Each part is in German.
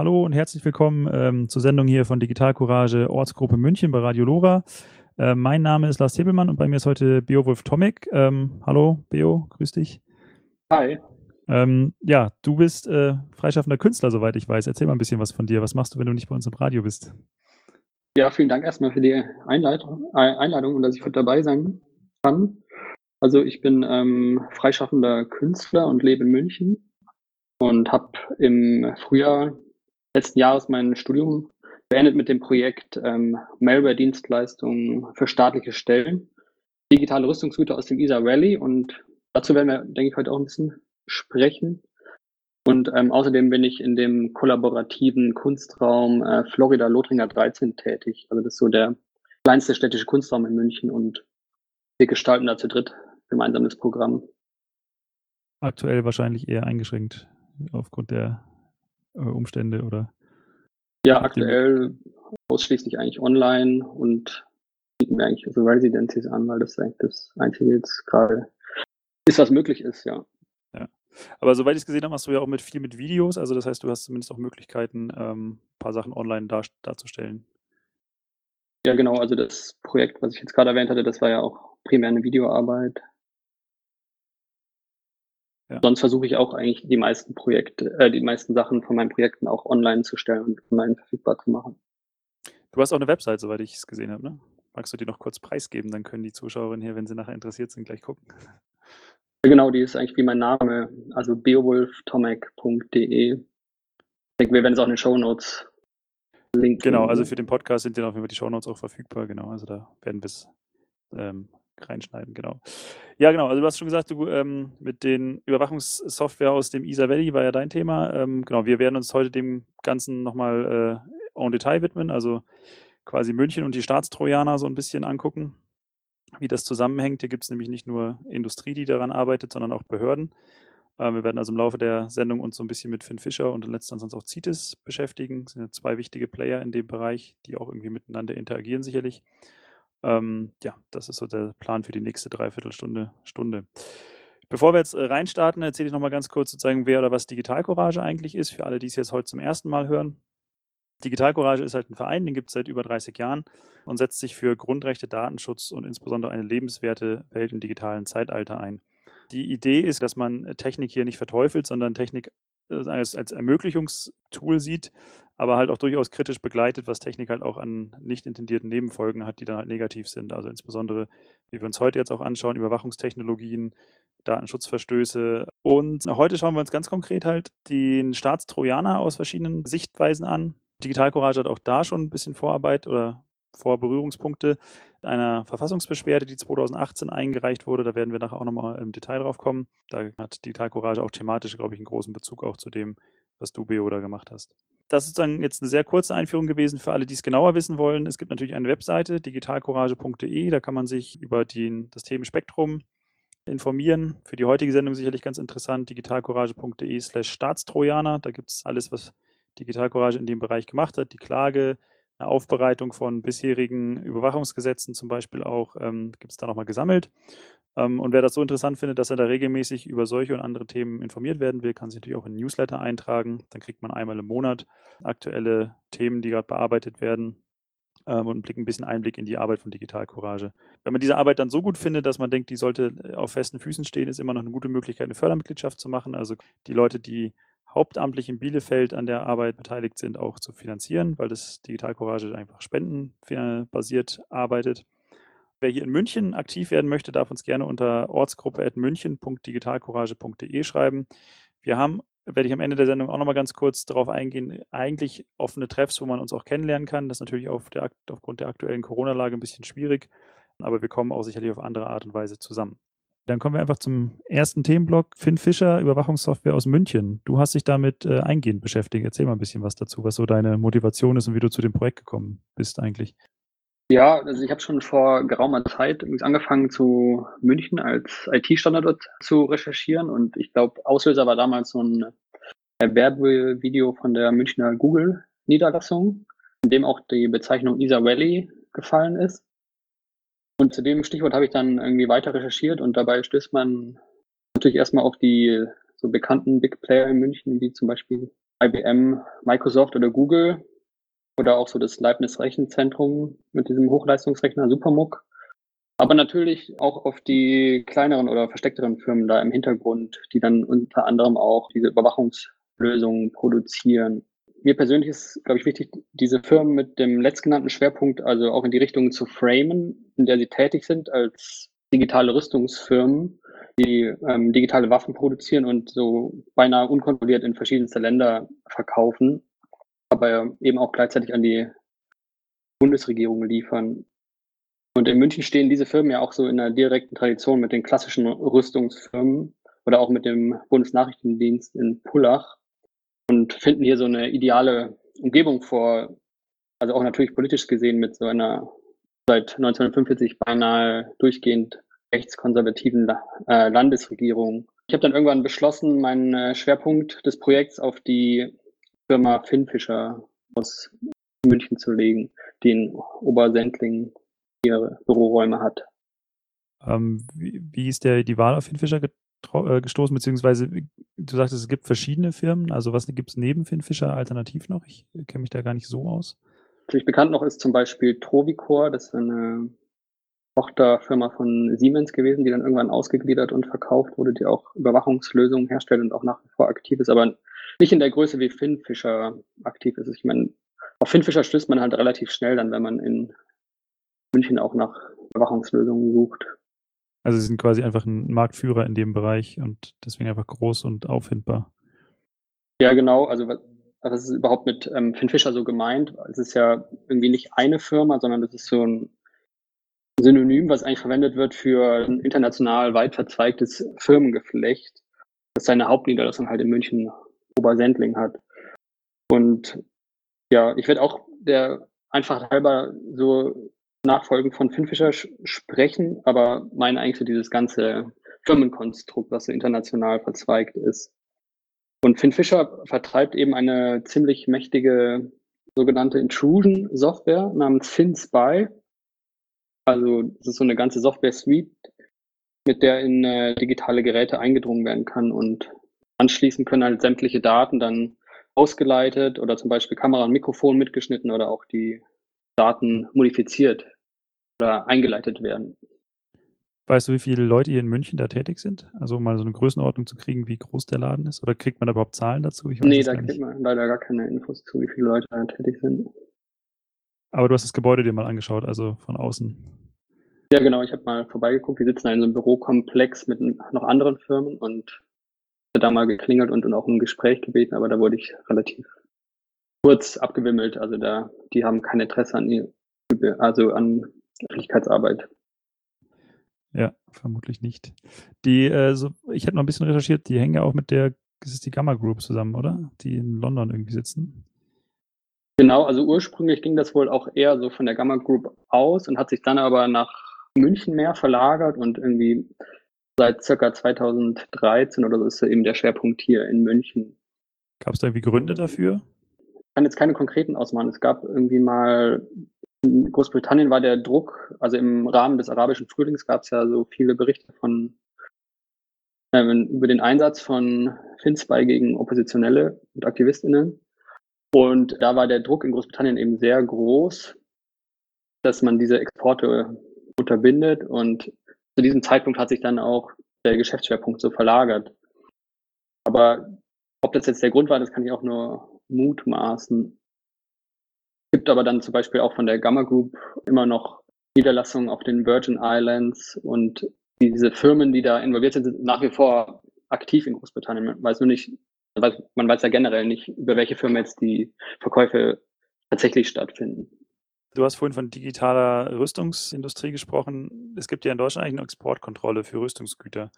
Hallo und herzlich willkommen ähm, zur Sendung hier von Digital Courage Ortsgruppe München bei Radio Lora. Äh, mein Name ist Lars Hebelmann und bei mir ist heute Beowulf Tomek. Ähm, hallo, Beo, grüß dich. Hi. Ähm, ja, du bist äh, freischaffender Künstler, soweit ich weiß. Erzähl mal ein bisschen was von dir. Was machst du, wenn du nicht bei uns im Radio bist? Ja, vielen Dank erstmal für die Einleitung, äh, Einladung und dass ich heute dabei sein kann. Also ich bin ähm, freischaffender Künstler und lebe in München und habe im Frühjahr letzten Jahres mein Studium beendet mit dem Projekt ähm, Malware-Dienstleistungen für staatliche Stellen, digitale Rüstungsgüter aus dem ISA Rally und dazu werden wir, denke ich, heute auch ein bisschen sprechen. Und ähm, außerdem bin ich in dem kollaborativen Kunstraum äh, Florida Lothringer 13 tätig. Also das ist so der kleinste städtische Kunstraum in München und wir gestalten da zu dritt gemeinsames Programm. Aktuell wahrscheinlich eher eingeschränkt aufgrund der äh, Umstände oder? Ja, aktuell ausschließlich eigentlich online und bieten wir eigentlich so Residencies an, weil das eigentlich das Einzige jetzt gerade ist, was möglich ist, ja. Ja. Aber soweit ich es gesehen habe, machst du ja auch mit viel mit Videos. Also das heißt, du hast zumindest auch Möglichkeiten, ähm, ein paar Sachen online dar darzustellen. Ja, genau. Also das Projekt, was ich jetzt gerade erwähnt hatte, das war ja auch primär eine Videoarbeit. Ja. Sonst versuche ich auch eigentlich die meisten Projekte, äh, die meisten Sachen von meinen Projekten auch online zu stellen und online verfügbar zu machen. Du hast auch eine Website, soweit ich es gesehen habe, ne? Magst du die noch kurz preisgeben? Dann können die Zuschauerinnen hier, wenn sie nachher interessiert sind, gleich gucken. Genau, die ist eigentlich wie mein Name, also beowulftomek.de. Ich denke, wir werden es auch in den Show Notes linken. Genau, also für den Podcast sind ja auf jeden Fall die Show Notes auch verfügbar, genau. Also da werden wir es ähm, reinschneiden, genau. Ja, genau, also du hast schon gesagt, du ähm, mit den Überwachungssoftware aus dem ISA Valley war ja dein Thema. Ähm, genau, wir werden uns heute dem Ganzen nochmal äh, en Detail widmen, also quasi München und die Staatstrojaner so ein bisschen angucken wie das zusammenhängt. Hier gibt es nämlich nicht nur Industrie, die daran arbeitet, sondern auch Behörden. Äh, wir werden also im Laufe der Sendung uns so ein bisschen mit Finn Fischer und letztendlich auch CITES beschäftigen. Das sind ja zwei wichtige Player in dem Bereich, die auch irgendwie miteinander interagieren sicherlich. Ähm, ja, das ist so der Plan für die nächste Dreiviertelstunde, Stunde. Bevor wir jetzt äh, reinstarten, erzähle ich nochmal ganz kurz sozusagen, wer oder was Digitalcourage eigentlich ist, für alle, die es jetzt heute zum ersten Mal hören. Digital Courage ist halt ein Verein, den gibt es seit über 30 Jahren und setzt sich für Grundrechte, Datenschutz und insbesondere eine lebenswerte Welt im digitalen Zeitalter ein. Die Idee ist, dass man Technik hier nicht verteufelt, sondern Technik äh, als, als Ermöglichungstool sieht, aber halt auch durchaus kritisch begleitet, was Technik halt auch an nicht intendierten Nebenfolgen hat, die dann halt negativ sind. Also insbesondere, wie wir uns heute jetzt auch anschauen, Überwachungstechnologien, Datenschutzverstöße. Und heute schauen wir uns ganz konkret halt den Staatstrojaner aus verschiedenen Sichtweisen an. Digital Courage hat auch da schon ein bisschen Vorarbeit oder Vorberührungspunkte einer Verfassungsbeschwerde, die 2018 eingereicht wurde. Da werden wir nachher auch nochmal im Detail drauf kommen. Da hat Digital Courage auch thematisch, glaube ich, einen großen Bezug auch zu dem, was du, Beo, da gemacht hast. Das ist dann jetzt eine sehr kurze Einführung gewesen für alle, die es genauer wissen wollen. Es gibt natürlich eine Webseite, digitalcourage.de. Da kann man sich über den, das Themenspektrum informieren. Für die heutige Sendung sicherlich ganz interessant, digitalcourage.de slash Staatstrojaner. Da gibt es alles, was Digital Courage in dem Bereich gemacht hat. Die Klage, eine Aufbereitung von bisherigen Überwachungsgesetzen zum Beispiel auch, ähm, gibt es da nochmal gesammelt. Ähm, und wer das so interessant findet, dass er da regelmäßig über solche und andere Themen informiert werden will, kann sich natürlich auch in Newsletter eintragen. Dann kriegt man einmal im Monat aktuelle Themen, die gerade bearbeitet werden ähm, und einen bisschen Einblick in die Arbeit von Digital Courage. Wenn man diese Arbeit dann so gut findet, dass man denkt, die sollte äh, auf festen Füßen stehen, ist immer noch eine gute Möglichkeit, eine Fördermitgliedschaft zu machen. Also die Leute, die hauptamtlich in Bielefeld an der Arbeit beteiligt sind, auch zu finanzieren, weil das Digital Courage einfach spendenbasiert arbeitet. Wer hier in München aktiv werden möchte, darf uns gerne unter ortsgruppe.münchen.digitalcourage.de schreiben. Wir haben, werde ich am Ende der Sendung auch nochmal ganz kurz darauf eingehen, eigentlich offene Treffs, wo man uns auch kennenlernen kann. Das ist natürlich auf der, aufgrund der aktuellen Corona-Lage ein bisschen schwierig, aber wir kommen auch sicherlich auf andere Art und Weise zusammen. Dann kommen wir einfach zum ersten Themenblock. Finn Fischer, Überwachungssoftware aus München. Du hast dich damit äh, eingehend beschäftigt. Erzähl mal ein bisschen was dazu, was so deine Motivation ist und wie du zu dem Projekt gekommen bist eigentlich. Ja, also ich habe schon vor geraumer Zeit angefangen zu München als IT-Standard zu recherchieren und ich glaube, Auslöser war damals so ein Werbevideo von der Münchner Google-Niederlassung, in dem auch die Bezeichnung Isa Valley gefallen ist. Und zu dem Stichwort habe ich dann irgendwie weiter recherchiert und dabei stößt man natürlich erstmal auf die so bekannten Big Player in München, wie zum Beispiel IBM, Microsoft oder Google oder auch so das Leibniz Rechenzentrum mit diesem Hochleistungsrechner Supermuck. Aber natürlich auch auf die kleineren oder versteckteren Firmen da im Hintergrund, die dann unter anderem auch diese Überwachungslösungen produzieren. Mir persönlich ist, glaube ich, wichtig, diese Firmen mit dem letztgenannten Schwerpunkt, also auch in die Richtung zu framen, in der sie tätig sind, als digitale Rüstungsfirmen, die ähm, digitale Waffen produzieren und so beinahe unkontrolliert in verschiedenste Länder verkaufen, aber eben auch gleichzeitig an die Bundesregierung liefern. Und in München stehen diese Firmen ja auch so in einer direkten Tradition mit den klassischen Rüstungsfirmen oder auch mit dem Bundesnachrichtendienst in Pullach und finden hier so eine ideale Umgebung vor, also auch natürlich politisch gesehen mit so einer seit 1945 beinahe durchgehend rechtskonservativen äh, Landesregierung. Ich habe dann irgendwann beschlossen, meinen äh, Schwerpunkt des Projekts auf die Firma Finnfischer aus München zu legen, die in Obersendling ihre Büroräume hat. Ähm, wie, wie, ist der, die Wahl auf Finnfischer gestoßen, beziehungsweise du sagst, es gibt verschiedene Firmen. Also was gibt es neben Finnfischer alternativ noch? Ich kenne mich da gar nicht so aus. Natürlich bekannt noch ist zum Beispiel Trovicor, das ist eine Tochterfirma von Siemens gewesen, die dann irgendwann ausgegliedert und verkauft wurde, die auch Überwachungslösungen herstellt und auch nach wie vor aktiv ist, aber nicht in der Größe wie Finnfischer aktiv ist. Ich meine, auf Finnfischer stößt man halt relativ schnell dann, wenn man in München auch nach Überwachungslösungen sucht. Also sie sind quasi einfach ein Marktführer in dem Bereich und deswegen einfach groß und auffindbar. Ja, genau. Also was ist überhaupt mit ähm, Finn Fischer so gemeint? Es ist ja irgendwie nicht eine Firma, sondern das ist so ein Synonym, was eigentlich verwendet wird für ein international weit verzweigtes Firmengeflecht, das seine Hauptniederlassung halt in München Obersendling hat. Und ja, ich werde auch der einfach halber so nachfolgend von Finfischer sprechen, aber meine eigentlich so dieses ganze Firmenkonstrukt, was so international verzweigt ist. Und Finn Fischer vertreibt eben eine ziemlich mächtige sogenannte Intrusion-Software namens FinSpy. Also das ist so eine ganze Software-Suite, mit der in äh, digitale Geräte eingedrungen werden kann und anschließend können halt sämtliche Daten dann ausgeleitet oder zum Beispiel Kamera und Mikrofon mitgeschnitten oder auch die Daten modifiziert oder eingeleitet werden. Weißt du, wie viele Leute hier in München da tätig sind? Also um mal so eine Größenordnung zu kriegen, wie groß der Laden ist? Oder kriegt man da überhaupt Zahlen dazu? Ich nee, da kriegt man leider gar keine Infos zu, wie viele Leute da tätig sind. Aber du hast das Gebäude dir mal angeschaut, also von außen. Ja, genau. Ich habe mal vorbeigeguckt. Wir sitzen in so einem Bürokomplex mit noch anderen Firmen und da mal geklingelt und, und auch ein Gespräch gebeten, aber da wurde ich relativ kurz abgewimmelt. Also da, die haben kein Interesse an, also an Öffentlichkeitsarbeit. Ja, vermutlich nicht. Die, äh, so, ich habe noch ein bisschen recherchiert, die hängen ja auch mit der, das ist die Gamma Group zusammen, oder? Die in London irgendwie sitzen. Genau, also ursprünglich ging das wohl auch eher so von der Gamma Group aus und hat sich dann aber nach München mehr verlagert und irgendwie seit circa 2013 oder so ist eben der Schwerpunkt hier in München. Gab es da irgendwie Gründe dafür? Kann jetzt keine konkreten ausmachen. Es gab irgendwie mal in Großbritannien war der Druck, also im Rahmen des arabischen Frühlings gab es ja so viele Berichte von äh, über den Einsatz von Finspy gegen Oppositionelle und AktivistInnen. Und da war der Druck in Großbritannien eben sehr groß, dass man diese Exporte unterbindet. Und zu diesem Zeitpunkt hat sich dann auch der Geschäftsschwerpunkt so verlagert. Aber ob das jetzt der Grund war, das kann ich auch nur mutmaßen. Es gibt aber dann zum Beispiel auch von der Gamma Group immer noch Niederlassungen auf den Virgin Islands und diese Firmen, die da involviert sind, sind nach wie vor aktiv in Großbritannien. Man weiß nur nicht, man weiß ja generell nicht, über welche Firmen jetzt die Verkäufe tatsächlich stattfinden. Du hast vorhin von digitaler Rüstungsindustrie gesprochen. Es gibt ja in Deutschland eigentlich eine Exportkontrolle für Rüstungsgüter.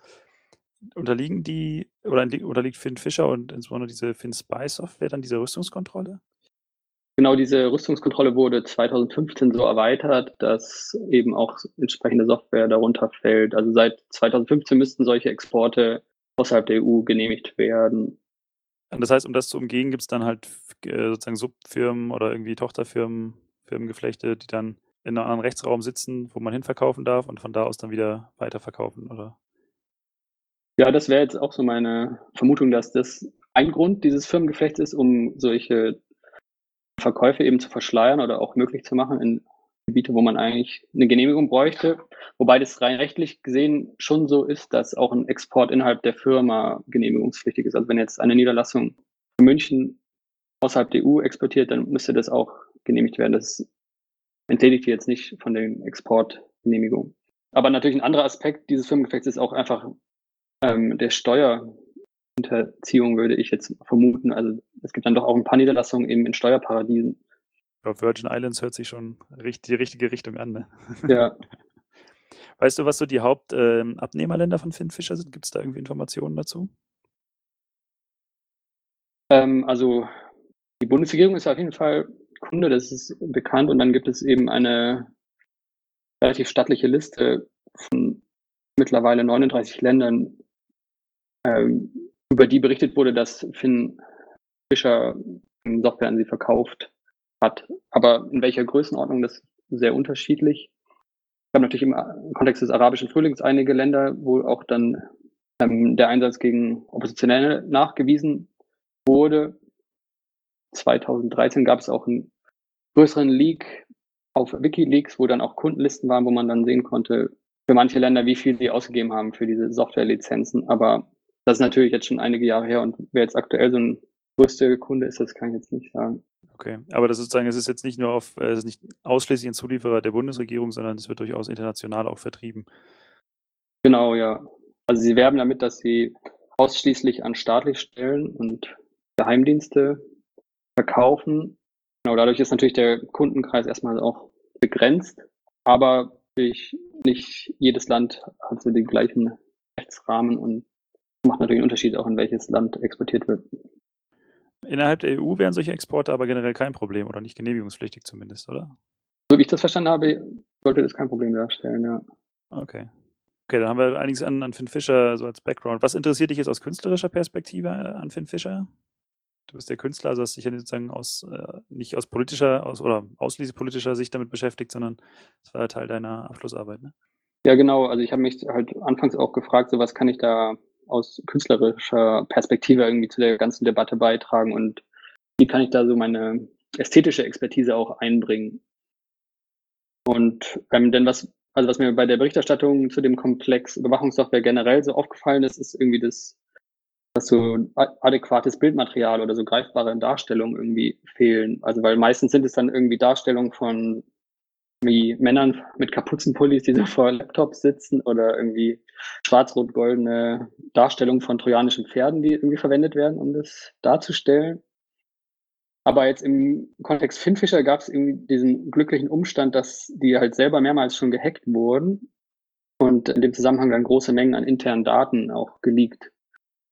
Unterliegen die oder unterliegt Finn Fischer und insbesondere diese Finn Spy Software dann dieser Rüstungskontrolle? Genau, diese Rüstungskontrolle wurde 2015 so erweitert, dass eben auch entsprechende Software darunter fällt. Also seit 2015 müssten solche Exporte außerhalb der EU genehmigt werden. Das heißt, um das zu umgehen, gibt es dann halt äh, sozusagen Subfirmen oder irgendwie Tochterfirmen, Firmengeflechte, die dann in einem anderen Rechtsraum sitzen, wo man hinverkaufen darf und von da aus dann wieder weiterverkaufen, oder? Ja, das wäre jetzt auch so meine Vermutung, dass das ein Grund dieses Firmengeflechts ist, um solche Verkäufe eben zu verschleiern oder auch möglich zu machen in Gebiete, wo man eigentlich eine Genehmigung bräuchte. Wobei das rein rechtlich gesehen schon so ist, dass auch ein Export innerhalb der Firma genehmigungspflichtig ist. Also wenn jetzt eine Niederlassung in München außerhalb der EU exportiert, dann müsste das auch genehmigt werden. Das entledigt jetzt nicht von den Exportgenehmigungen. Aber natürlich ein anderer Aspekt dieses Firmengefechts ist auch einfach ähm, der Steuerhinterziehung, würde ich jetzt vermuten. Also es gibt dann doch auch ein paar Niederlassungen eben in Steuerparadiesen. Auf Virgin Islands hört sich schon richtig, die richtige Richtung an. Ne? Ja. Weißt du, was so die Hauptabnehmerländer ähm, von Finn Fischer sind? Gibt es da irgendwie Informationen dazu? Ähm, also die Bundesregierung ist auf jeden Fall Kunde, das ist bekannt. Und dann gibt es eben eine relativ stattliche Liste von mittlerweile 39 Ländern, ähm, über die berichtet wurde, dass Finn Fischer Software an sie verkauft hat. Aber in welcher Größenordnung, das ist sehr unterschiedlich. Es gab natürlich im Kontext des arabischen Frühlings einige Länder, wo auch dann ähm, der Einsatz gegen Oppositionelle nachgewiesen wurde. 2013 gab es auch einen größeren Leak auf Wikileaks, wo dann auch Kundenlisten waren, wo man dann sehen konnte, für manche Länder, wie viel sie ausgegeben haben für diese Softwarelizenzen. Aber das ist natürlich jetzt schon einige Jahre her und wer jetzt aktuell so ein größter Kunde ist, das kann ich jetzt nicht sagen. Okay, aber das ist sozusagen, es ist jetzt nicht nur auf, es ist nicht ausschließlich ein Zulieferer der Bundesregierung, sondern es wird durchaus international auch vertrieben. Genau, ja. Also sie werben damit, dass sie ausschließlich an staatliche Stellen und Geheimdienste verkaufen. Genau, dadurch ist natürlich der Kundenkreis erstmal auch begrenzt, aber natürlich nicht jedes Land hat so den gleichen Rechtsrahmen und macht natürlich einen Unterschied auch, in welches Land exportiert wird. Innerhalb der EU wären solche Exporte aber generell kein Problem oder nicht genehmigungspflichtig zumindest, oder? So wie ich das verstanden habe, sollte das kein Problem darstellen, ja. Okay. Okay, dann haben wir einiges an, an Finn Fischer so als Background. Was interessiert dich jetzt aus künstlerischer Perspektive äh, an Finn Fischer? Du bist der Künstler, also hast dich ja sozusagen aus, äh, nicht aus politischer aus, oder ausschließlich politischer Sicht damit beschäftigt, sondern es war Teil deiner Abschlussarbeit, ne? Ja, genau. Also ich habe mich halt anfangs auch gefragt, so was kann ich da aus künstlerischer Perspektive irgendwie zu der ganzen Debatte beitragen und wie kann ich da so meine ästhetische Expertise auch einbringen. Und ähm, denn was, also was mir bei der Berichterstattung zu dem Komplex Überwachungssoftware generell so aufgefallen ist, ist irgendwie das dass so adäquates Bildmaterial oder so greifbare Darstellungen irgendwie fehlen. Also weil meistens sind es dann irgendwie Darstellungen von wie Männern mit Kapuzenpullis, die so vor Laptops sitzen oder irgendwie schwarz-rot-goldene Darstellungen von trojanischen Pferden, die irgendwie verwendet werden, um das darzustellen. Aber jetzt im Kontext Finfisher gab es irgendwie diesen glücklichen Umstand, dass die halt selber mehrmals schon gehackt wurden und in dem Zusammenhang dann große Mengen an internen Daten auch geleakt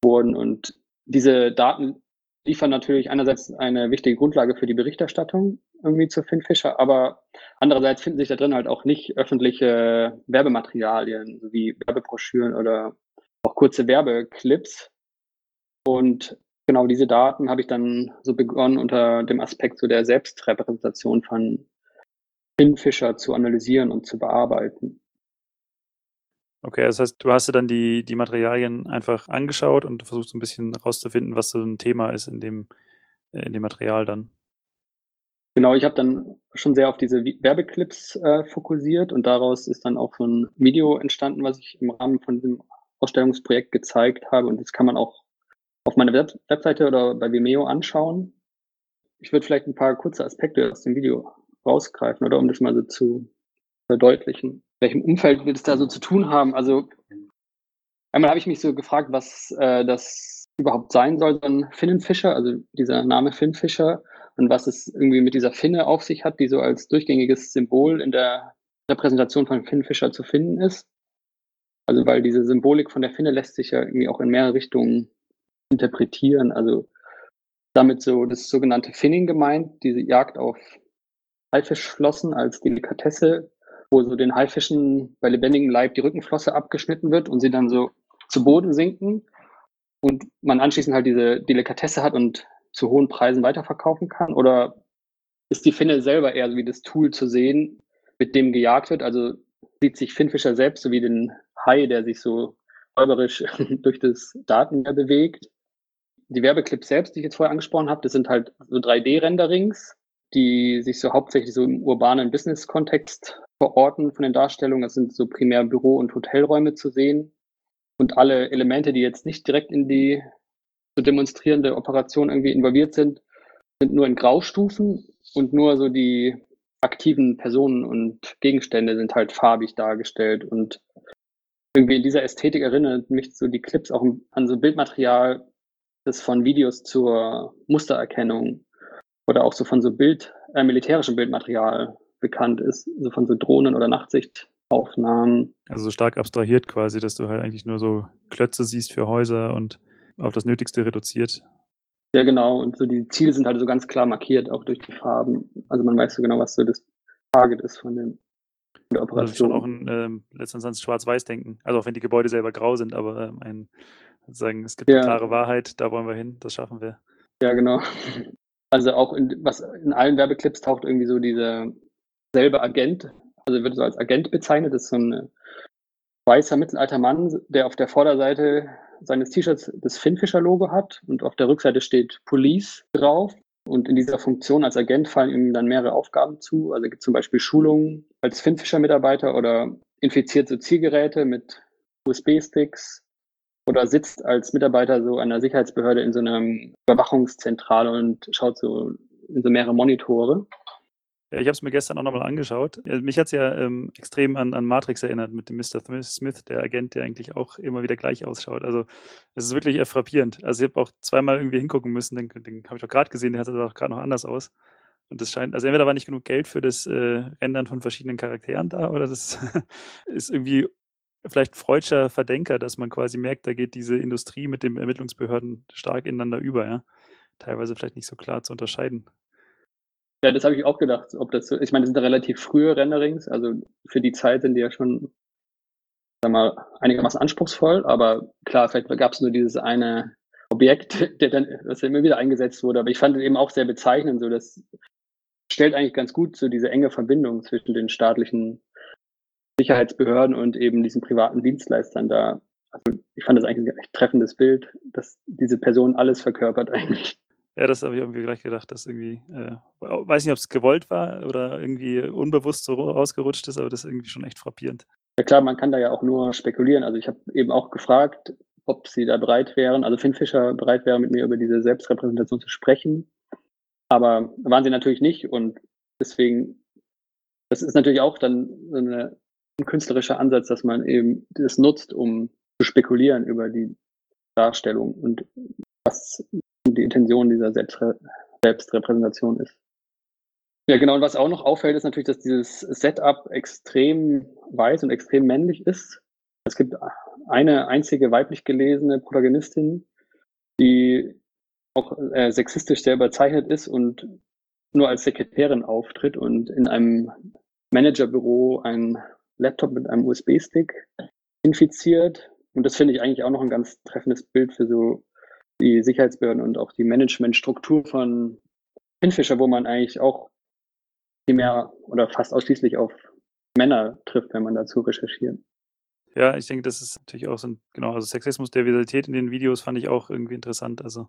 wurden. Und diese Daten liefern natürlich einerseits eine wichtige Grundlage für die Berichterstattung irgendwie zu Finfisher, aber andererseits finden sich da drin halt auch nicht öffentliche Werbematerialien, wie Werbebroschüren oder auch kurze Werbeclips. Und genau diese Daten habe ich dann so begonnen, unter dem Aspekt so der Selbstrepräsentation von Finfisher zu analysieren und zu bearbeiten. Okay, das heißt, du hast dir dann die, die Materialien einfach angeschaut und versucht so ein bisschen rauszufinden, was so ein Thema ist in dem, äh, in dem Material dann. Genau, ich habe dann schon sehr auf diese Werbeclips äh, fokussiert und daraus ist dann auch so ein Video entstanden, was ich im Rahmen von diesem Ausstellungsprojekt gezeigt habe und das kann man auch auf meiner Web Webseite oder bei Vimeo anschauen. Ich würde vielleicht ein paar kurze Aspekte aus dem Video rausgreifen, oder um das mal so zu verdeutlichen welchem Umfeld wir das da so zu tun haben. Also einmal habe ich mich so gefragt, was äh, das überhaupt sein soll, so ein Finnenfischer, also dieser Name Finnfischer und was es irgendwie mit dieser Finne auf sich hat, die so als durchgängiges Symbol in der Repräsentation von Finnfischer zu finden ist. Also weil diese Symbolik von der Finne lässt sich ja irgendwie auch in mehrere Richtungen interpretieren. Also damit so das sogenannte Finning gemeint, diese Jagd auf Haifischflossen als Delikatesse wo so den Haifischen bei lebendigem Leib die Rückenflosse abgeschnitten wird und sie dann so zu Boden sinken und man anschließend halt diese Delikatesse hat und zu hohen Preisen weiterverkaufen kann? Oder ist die Finne selber eher so wie das Tool zu sehen, mit dem gejagt wird? Also sieht sich Finnfischer selbst so wie den Hai, der sich so räuberisch durch das Datenmeer bewegt? die Werbeclips selbst, die ich jetzt vorher angesprochen habe, das sind halt so 3D-Renderings, die sich so hauptsächlich so im urbanen Business-Kontext verorten von den Darstellungen. Das sind so primär Büro- und Hotelräume zu sehen. Und alle Elemente, die jetzt nicht direkt in die so demonstrierende Operation irgendwie involviert sind, sind nur in Graustufen und nur so die aktiven Personen und Gegenstände sind halt farbig dargestellt und irgendwie in dieser Ästhetik erinnert mich so die Clips auch an so Bildmaterial, das von Videos zur Mustererkennung oder auch so von so Bild, äh, militärischem Bildmaterial bekannt ist, so von so Drohnen oder Nachtsichtaufnahmen. Also so stark abstrahiert quasi, dass du halt eigentlich nur so Klötze siehst für Häuser und auf das Nötigste reduziert. Ja, genau. Und so die Ziele sind halt so ganz klar markiert, auch durch die Farben. Also man weiß so genau, was so das Target ist von dem der Operation. Also schon auch ein ähm, letztendlich Schwarz-Weiß-Denken. Also auch wenn die Gebäude selber grau sind, aber ähm, ein sozusagen, es gibt ja. eine klare Wahrheit, da wollen wir hin, das schaffen wir. Ja, genau. Also auch in, was in allen Werbeclips taucht irgendwie so dieser selbe Agent, also wird so als Agent bezeichnet, das ist so ein weißer mittelalter Mann, der auf der Vorderseite seines T-Shirts das Finfisher-Logo hat und auf der Rückseite steht Police drauf. Und in dieser Funktion als Agent fallen ihm dann mehrere Aufgaben zu. Also gibt zum Beispiel Schulungen als Finfisher-Mitarbeiter oder infiziert so Zielgeräte mit USB-Sticks oder sitzt als Mitarbeiter so einer Sicherheitsbehörde in so einer Überwachungszentrale und schaut so in so mehrere Monitore. Ja, ich habe es mir gestern auch nochmal angeschaut. Mich hat es ja ähm, extrem an, an Matrix erinnert mit dem Mr. Smith, der Agent, der eigentlich auch immer wieder gleich ausschaut. Also es ist wirklich frappierend. Also ich habe auch zweimal irgendwie hingucken müssen, den, den habe ich doch gerade gesehen, der sah auch gerade noch anders aus. Und das scheint, also entweder war nicht genug Geld für das äh, Rendern von verschiedenen Charakteren da, oder das ist irgendwie vielleicht freudscher Verdenker, dass man quasi merkt, da geht diese Industrie mit den Ermittlungsbehörden stark ineinander über, ja. Teilweise vielleicht nicht so klar zu unterscheiden. Ja, das habe ich auch gedacht. Ob das, ich meine, das sind relativ frühe Renderings, also für die Zeit sind die ja schon, sag mal, einigermaßen anspruchsvoll, aber klar, vielleicht gab es nur dieses eine Objekt, der dann, das immer wieder eingesetzt wurde, aber ich fand es eben auch sehr bezeichnend, so das stellt eigentlich ganz gut so diese enge Verbindung zwischen den staatlichen Sicherheitsbehörden und eben diesen privaten Dienstleistern da. Also ich fand das eigentlich ein echt treffendes Bild, dass diese Person alles verkörpert eigentlich. Ja, das habe ich irgendwie gleich gedacht, dass irgendwie, äh, weiß nicht, ob es gewollt war oder irgendwie unbewusst so rausgerutscht ist, aber das ist irgendwie schon echt frappierend. Ja klar, man kann da ja auch nur spekulieren. Also ich habe eben auch gefragt, ob sie da bereit wären, also Finn Fischer bereit wäre, mit mir über diese Selbstrepräsentation zu sprechen. Aber waren sie natürlich nicht und deswegen, das ist natürlich auch dann so eine, ein künstlerischer Ansatz, dass man eben das nutzt, um zu spekulieren über die Darstellung und was die Intention dieser Selbstre Selbstrepräsentation ist. Ja, genau. Und was auch noch auffällt, ist natürlich, dass dieses Setup extrem weiß und extrem männlich ist. Es gibt eine einzige weiblich gelesene Protagonistin, die auch äh, sexistisch sehr überzeichnet ist und nur als Sekretärin auftritt und in einem Managerbüro einen Laptop mit einem USB-Stick infiziert. Und das finde ich eigentlich auch noch ein ganz treffendes Bild für so die Sicherheitsbehörden und auch die Managementstruktur von Pinfisher, wo man eigentlich auch viel mehr oder fast ausschließlich auf Männer trifft, wenn man dazu recherchiert. Ja, ich denke, das ist natürlich auch so ein, genau, also Sexismus, Diversität in den Videos fand ich auch irgendwie interessant. Also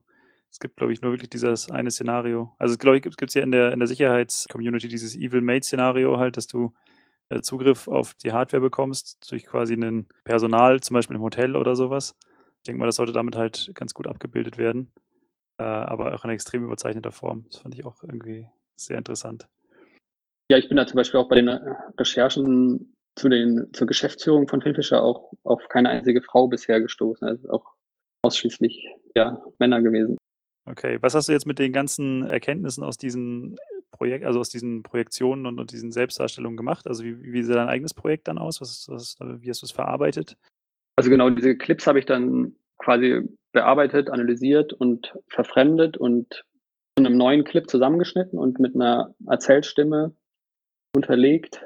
es gibt, glaube ich, nur wirklich dieses eine Szenario. Also, glaube ich, gibt es ja in der, in der Sicherheitscommunity dieses Evil Mate-Szenario halt, dass du äh, Zugriff auf die Hardware bekommst durch quasi ein Personal, zum Beispiel im Hotel oder sowas. Ich denke mal, das sollte damit halt ganz gut abgebildet werden, äh, aber auch in extrem überzeichneter Form. Das fand ich auch irgendwie sehr interessant. Ja, ich bin da zum Beispiel auch bei den äh, Recherchen zu den, zur Geschäftsführung von Filmfischer auch auf keine einzige Frau bisher gestoßen. Also auch ausschließlich ja, Männer gewesen. Okay, was hast du jetzt mit den ganzen Erkenntnissen aus diesen Projekt, also aus diesen Projektionen und, und diesen Selbstdarstellungen gemacht? Also wie, wie sieht dein eigenes Projekt dann aus? Was, was, wie hast du es verarbeitet? Also genau, diese Clips habe ich dann quasi bearbeitet, analysiert und verfremdet und zu einem neuen Clip zusammengeschnitten und mit einer Erzählstimme unterlegt.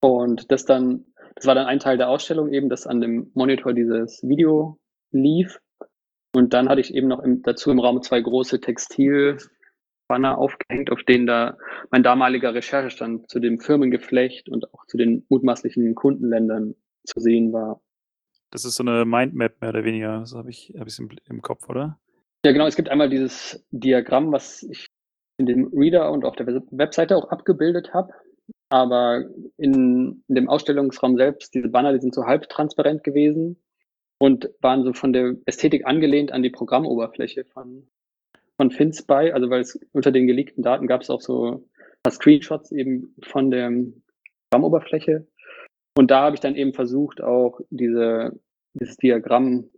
Und das dann, das war dann ein Teil der Ausstellung eben, dass an dem Monitor dieses Video lief. Und dann hatte ich eben noch im, dazu im Raum zwei große Textilbanner aufgehängt, auf denen da mein damaliger Recherchestand zu dem Firmengeflecht und auch zu den mutmaßlichen Kundenländern zu sehen war. Das ist so eine Mindmap mehr oder weniger. Das habe ich, hab ich im, im Kopf, oder? Ja, genau. Es gibt einmal dieses Diagramm, was ich in dem Reader und auf der Webseite auch abgebildet habe. Aber in, in dem Ausstellungsraum selbst, diese Banner, die sind so halbtransparent gewesen und waren so von der Ästhetik angelehnt an die Programmoberfläche von, von FinSpy. Also weil es unter den geleakten Daten gab es auch so Screenshots eben von der Programmoberfläche. Und da habe ich dann eben versucht, auch diese, dieses Diagramm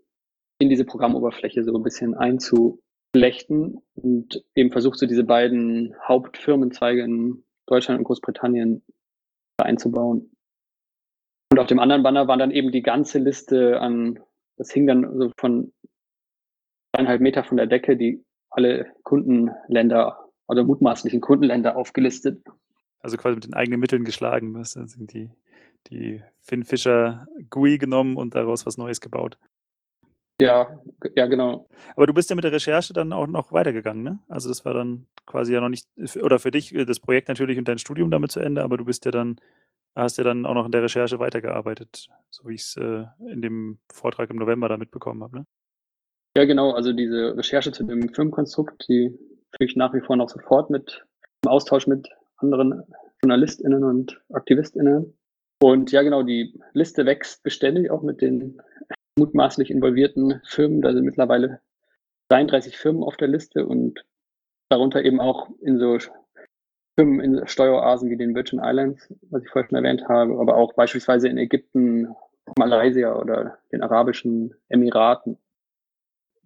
in diese Programmoberfläche so ein bisschen einzuflechten und eben versucht, so diese beiden Hauptfirmenzweige in Deutschland und Großbritannien einzubauen. Und auf dem anderen Banner war dann eben die ganze Liste an, das hing dann so von eineinhalb Meter von der Decke, die alle Kundenländer oder mutmaßlichen Kundenländer aufgelistet. Also quasi mit den eigenen Mitteln geschlagen, was sind die, die Finn Fischer GUI genommen und daraus was Neues gebaut. Ja, ja, genau. Aber du bist ja mit der Recherche dann auch noch weitergegangen, ne? Also das war dann quasi ja noch nicht, oder für dich äh, das Projekt natürlich und dein Studium damit zu Ende, aber du bist ja dann, hast ja dann auch noch in der Recherche weitergearbeitet, so wie ich es äh, in dem Vortrag im November da mitbekommen habe, ne? Ja, genau. Also diese Recherche zu dem Firmenkonstrukt, die führe ich nach wie vor noch sofort mit im Austausch mit anderen JournalistInnen und AktivistInnen. Und ja, genau, die Liste wächst beständig auch mit den mutmaßlich involvierten Firmen. Da sind mittlerweile 33 Firmen auf der Liste und darunter eben auch in so Firmen in Steueroasen wie den Virgin Islands, was ich vorhin schon erwähnt habe, aber auch beispielsweise in Ägypten, Malaysia oder den Arabischen Emiraten.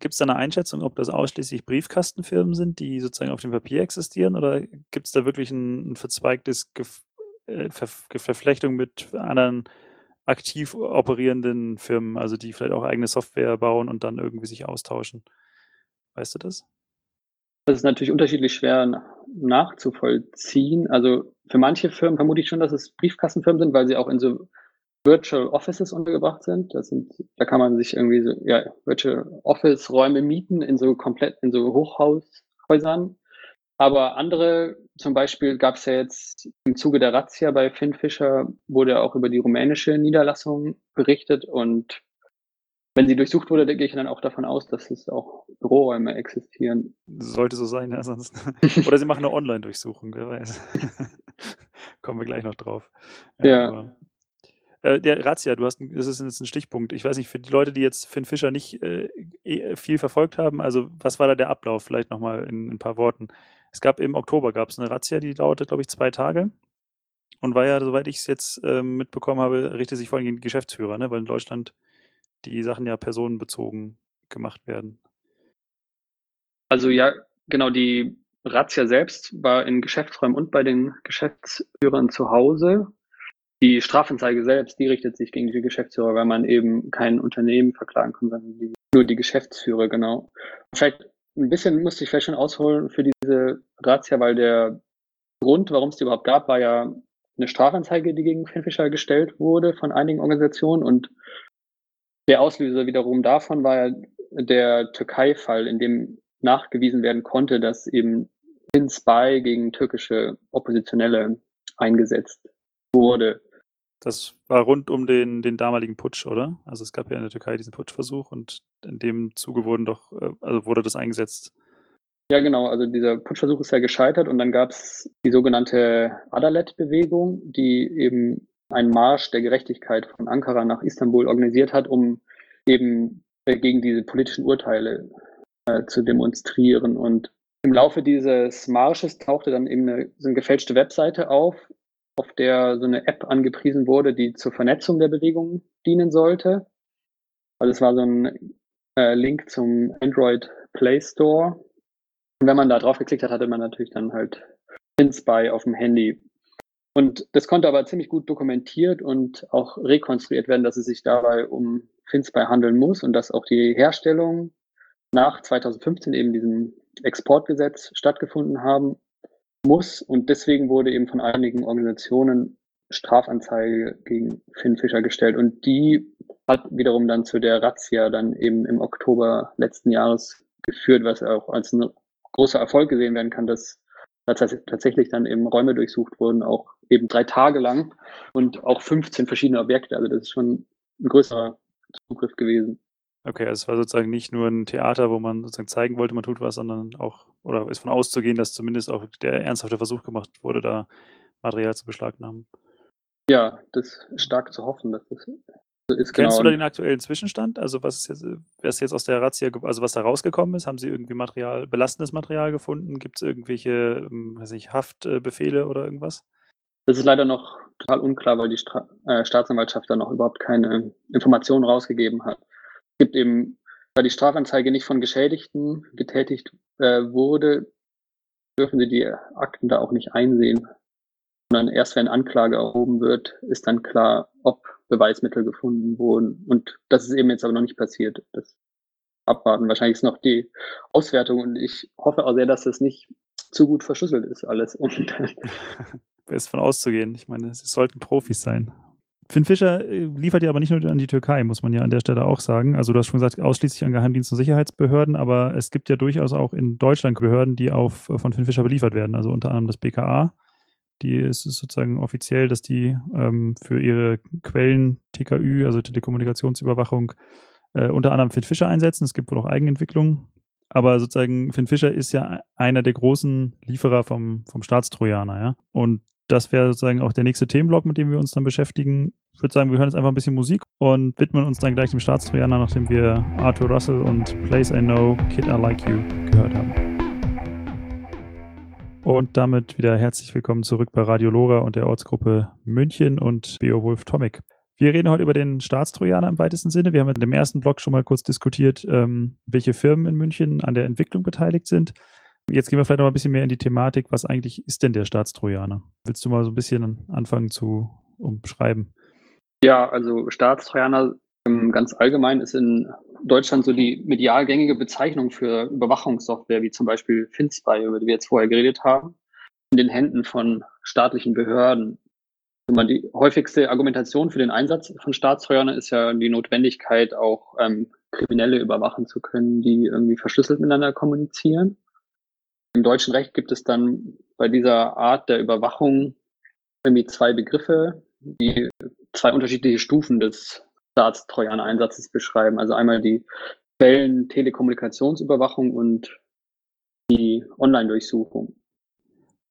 Gibt es da eine Einschätzung, ob das ausschließlich Briefkastenfirmen sind, die sozusagen auf dem Papier existieren, oder gibt es da wirklich ein, ein verzweigtes Gef äh, Ver Verflechtung mit anderen aktiv operierenden Firmen, also die vielleicht auch eigene Software bauen und dann irgendwie sich austauschen. Weißt du das? Das ist natürlich unterschiedlich schwer nachzuvollziehen. Also für manche Firmen vermute ich schon, dass es Briefkastenfirmen sind, weil sie auch in so Virtual Offices untergebracht sind. Das sind, da kann man sich irgendwie so, ja, Virtual Office Räume mieten in so komplett, in so Hochhaushäusern. Aber andere, zum Beispiel gab es ja jetzt im Zuge der Razzia bei Finn Fischer, wurde auch über die rumänische Niederlassung berichtet und wenn sie durchsucht wurde, gehe ich dann auch davon aus, dass es auch Büroräume existieren. Sollte so sein, ja, sonst. Oder sie machen eine Online-Durchsuchung, wer weiß. Kommen wir gleich noch drauf. Ja. ja. Aber, äh, der Razzia, du hast, das ist jetzt ein Stichpunkt. Ich weiß nicht, für die Leute, die jetzt Finn Fischer nicht äh, eh, viel verfolgt haben, also was war da der Ablauf? Vielleicht nochmal in, in ein paar Worten. Es gab im Oktober gab es eine Razzia, die dauerte, glaube ich, zwei Tage. Und war ja, soweit ich es jetzt ähm, mitbekommen habe, richtet sich vor allem gegen Geschäftsführer, ne? weil in Deutschland die Sachen ja personenbezogen gemacht werden. Also ja, genau, die Razzia selbst war in Geschäftsräumen und bei den Geschäftsführern zu Hause. Die Strafanzeige selbst, die richtet sich gegen die Geschäftsführer, weil man eben kein Unternehmen verklagen kann, sondern nur die Geschäftsführer, genau. Vielleicht ein bisschen musste ich vielleicht schon ausholen für diese Razzia, weil der Grund, warum es die überhaupt gab, war ja eine Strafanzeige, die gegen Finfischer gestellt wurde von einigen Organisationen und der Auslöser wiederum davon war ja der Türkei-Fall, in dem nachgewiesen werden konnte, dass eben FinSpy gegen türkische Oppositionelle eingesetzt wurde. Das war rund um den, den damaligen Putsch, oder? Also es gab ja in der Türkei diesen Putschversuch und in dem Zuge wurden doch, äh, also wurde das eingesetzt. Ja, genau. Also dieser Putschversuch ist ja gescheitert und dann gab es die sogenannte Adalet-Bewegung, die eben einen Marsch der Gerechtigkeit von Ankara nach Istanbul organisiert hat, um eben äh, gegen diese politischen Urteile äh, zu demonstrieren. Und im Laufe dieses Marsches tauchte dann eben eine, so eine gefälschte Webseite auf, auf der so eine App angepriesen wurde, die zur Vernetzung der Bewegung dienen sollte. Also es war so ein äh, Link zum Android Play Store. Und wenn man da drauf geklickt hat, hatte man natürlich dann halt FinSpy auf dem Handy. Und das konnte aber ziemlich gut dokumentiert und auch rekonstruiert werden, dass es sich dabei um FinSpy handeln muss und dass auch die Herstellung nach 2015 eben diesem Exportgesetz stattgefunden haben muss. Und deswegen wurde eben von einigen Organisationen Strafanzeige gegen Finn Fischer gestellt. Und die hat wiederum dann zu der Razzia dann eben im Oktober letzten Jahres geführt, was auch als ein großer Erfolg gesehen werden kann, dass tatsächlich dann eben Räume durchsucht wurden, auch eben drei Tage lang und auch 15 verschiedene Objekte. Also das ist schon ein größerer Zugriff gewesen. Okay, also es war sozusagen nicht nur ein Theater, wo man sozusagen zeigen wollte, man tut was, sondern auch oder ist von auszugehen, dass zumindest auch der ernsthafte Versuch gemacht wurde, da Material zu beschlagnahmen. Ja, das ist stark zu hoffen, dass das so ist, Kennst genau. du da den aktuellen Zwischenstand? Also, was ist jetzt was jetzt aus der Razzia also, was da rausgekommen ist? Haben Sie irgendwie Material belastendes Material gefunden? Gibt's irgendwelche, hm, weiß nicht, Haftbefehle oder irgendwas? Das ist leider noch total unklar, weil die Stra äh, Staatsanwaltschaft da noch überhaupt keine Informationen rausgegeben hat. Gibt eben, weil die Strafanzeige nicht von Geschädigten getätigt, äh, wurde, dürfen sie die Akten da auch nicht einsehen. Sondern erst wenn Anklage erhoben wird, ist dann klar, ob Beweismittel gefunden wurden. Und das ist eben jetzt aber noch nicht passiert. Das abwarten. Wahrscheinlich ist noch die Auswertung und ich hoffe auch sehr, dass das nicht zu gut verschlüsselt ist alles. Und ist von auszugehen. Ich meine, sie sollten Profis sein. Finn Fischer äh, liefert ja aber nicht nur an die Türkei, muss man ja an der Stelle auch sagen. Also du hast schon gesagt, ausschließlich an Geheimdienst- und Sicherheitsbehörden, aber es gibt ja durchaus auch in Deutschland Behörden, die auf, von Finn Fischer beliefert werden. Also unter anderem das BKA. Die ist sozusagen offiziell, dass die ähm, für ihre Quellen TKÜ, also Telekommunikationsüberwachung, äh, unter anderem Finn Fischer einsetzen. Es gibt wohl auch Eigenentwicklung. Aber sozusagen Finn Fischer ist ja einer der großen Lieferer vom, vom Staatstrojaner, ja. Und das wäre sozusagen auch der nächste Themenblock, mit dem wir uns dann beschäftigen. Ich würde sagen, wir hören jetzt einfach ein bisschen Musik und widmen uns dann gleich dem Staatstrojaner, nachdem wir Arthur Russell und Place I Know, Kid I Like You gehört haben. Und damit wieder herzlich willkommen zurück bei Radio Lora und der Ortsgruppe München und Beowulf Tomic. Wir reden heute über den Staatstrojaner im weitesten Sinne. Wir haben in dem ersten Blog schon mal kurz diskutiert, ähm, welche Firmen in München an der Entwicklung beteiligt sind. Jetzt gehen wir vielleicht noch ein bisschen mehr in die Thematik. Was eigentlich ist denn der Staatstrojaner? Willst du mal so ein bisschen anfangen zu umschreiben? Ja, also Staatstrojaner ähm, ganz allgemein ist in Deutschland so die medial gängige Bezeichnung für Überwachungssoftware, wie zum Beispiel FinSpy, über die wir jetzt vorher geredet haben, in den Händen von staatlichen Behörden. Die häufigste Argumentation für den Einsatz von Staatstrojanern ist ja die Notwendigkeit, auch ähm, Kriminelle überwachen zu können, die irgendwie verschlüsselt miteinander kommunizieren. Im deutschen Recht gibt es dann bei dieser Art der Überwachung irgendwie zwei Begriffe, die zwei unterschiedliche Stufen des Staatstrojaner-Einsatzes beschreiben. Also einmal die Quellen-Telekommunikationsüberwachung und die Online-Durchsuchung.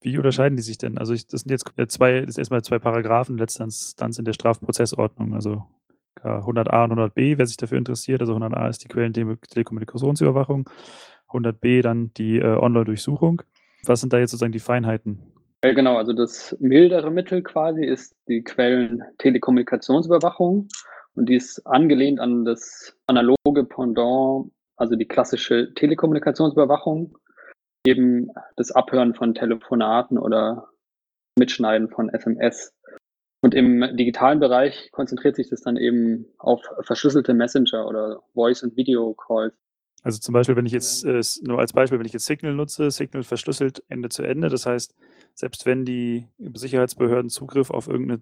Wie unterscheiden die sich denn? Also ich, das sind jetzt zwei, das ist erstmal zwei Paragraphen letzter Instanz in der Strafprozessordnung, also 100a und 100b, wer sich dafür interessiert. Also 100a ist die Quellen-Telekommunikationsüberwachung 100b dann die äh, Online-Durchsuchung. Was sind da jetzt sozusagen die Feinheiten? Ja, genau, also das mildere Mittel quasi ist die Quellen-Telekommunikationsüberwachung und die ist angelehnt an das analoge Pendant, also die klassische Telekommunikationsüberwachung, eben das Abhören von Telefonaten oder Mitschneiden von SMS. Und im digitalen Bereich konzentriert sich das dann eben auf verschlüsselte Messenger oder Voice- und Video-Calls. Also zum Beispiel, wenn ich jetzt, äh, nur als Beispiel, wenn ich jetzt Signal nutze, Signal verschlüsselt Ende zu Ende. Das heißt, selbst wenn die Sicherheitsbehörden Zugriff auf irgendeine,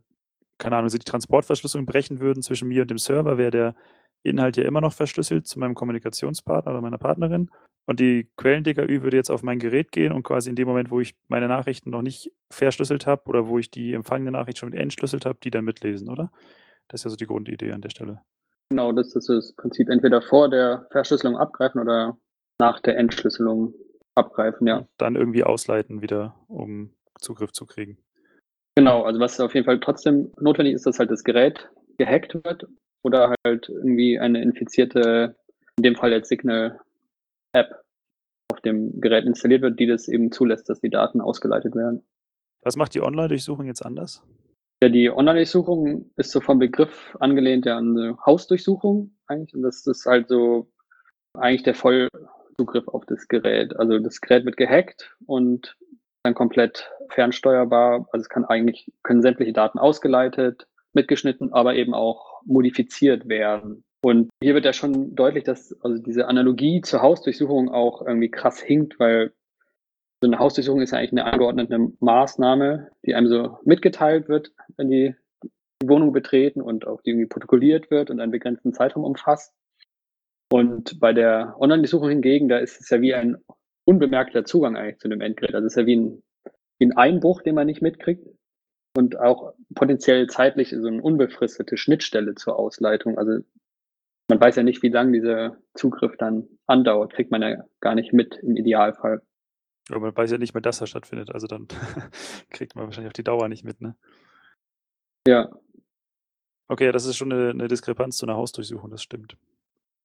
keine Ahnung, die Transportverschlüsselung brechen würden zwischen mir und dem Server, wäre der Inhalt ja immer noch verschlüsselt zu meinem Kommunikationspartner oder meiner Partnerin. Und die Quellen-DKÜ würde jetzt auf mein Gerät gehen und quasi in dem Moment, wo ich meine Nachrichten noch nicht verschlüsselt habe oder wo ich die empfangene Nachricht schon entschlüsselt habe, die dann mitlesen, oder? Das ist ja so die Grundidee an der Stelle. Genau, das ist das Prinzip entweder vor der Verschlüsselung abgreifen oder nach der Entschlüsselung abgreifen, ja. Dann irgendwie ausleiten wieder, um Zugriff zu kriegen. Genau, also was auf jeden Fall trotzdem notwendig ist, dass halt das Gerät gehackt wird oder halt irgendwie eine infizierte, in dem Fall jetzt Signal-App auf dem Gerät installiert wird, die das eben zulässt, dass die Daten ausgeleitet werden. Was macht die Online-Durchsuchung jetzt anders? Ja, die Online-Durchsuchung ist so vom Begriff angelehnt ja an eine Hausdurchsuchung eigentlich. Und das ist halt so eigentlich der Vollzugriff auf das Gerät. Also das Gerät wird gehackt und dann komplett fernsteuerbar. Also es kann eigentlich, können sämtliche Daten ausgeleitet, mitgeschnitten, aber eben auch modifiziert werden. Und hier wird ja schon deutlich, dass also diese Analogie zur Hausdurchsuchung auch irgendwie krass hinkt, weil so eine Hausdurchsuchung ist eigentlich eine angeordnete Maßnahme, die einem so mitgeteilt wird, wenn die Wohnung betreten und auch die irgendwie protokolliert wird und einen begrenzten Zeitraum umfasst. Und bei der Online-Durchsuchung hingegen, da ist es ja wie ein unbemerkter Zugang eigentlich zu dem Endgerät. Also es ist ja wie ein, wie ein Einbruch, den man nicht mitkriegt und auch potenziell zeitlich so eine unbefristete Schnittstelle zur Ausleitung. Also man weiß ja nicht, wie lange dieser Zugriff dann andauert, kriegt man ja gar nicht mit im Idealfall. Aber man weiß ja nicht mehr, dass er stattfindet, also dann kriegt man wahrscheinlich auch die Dauer nicht mit, ne? Ja. Okay, das ist schon eine, eine Diskrepanz zu einer Hausdurchsuchung, das stimmt.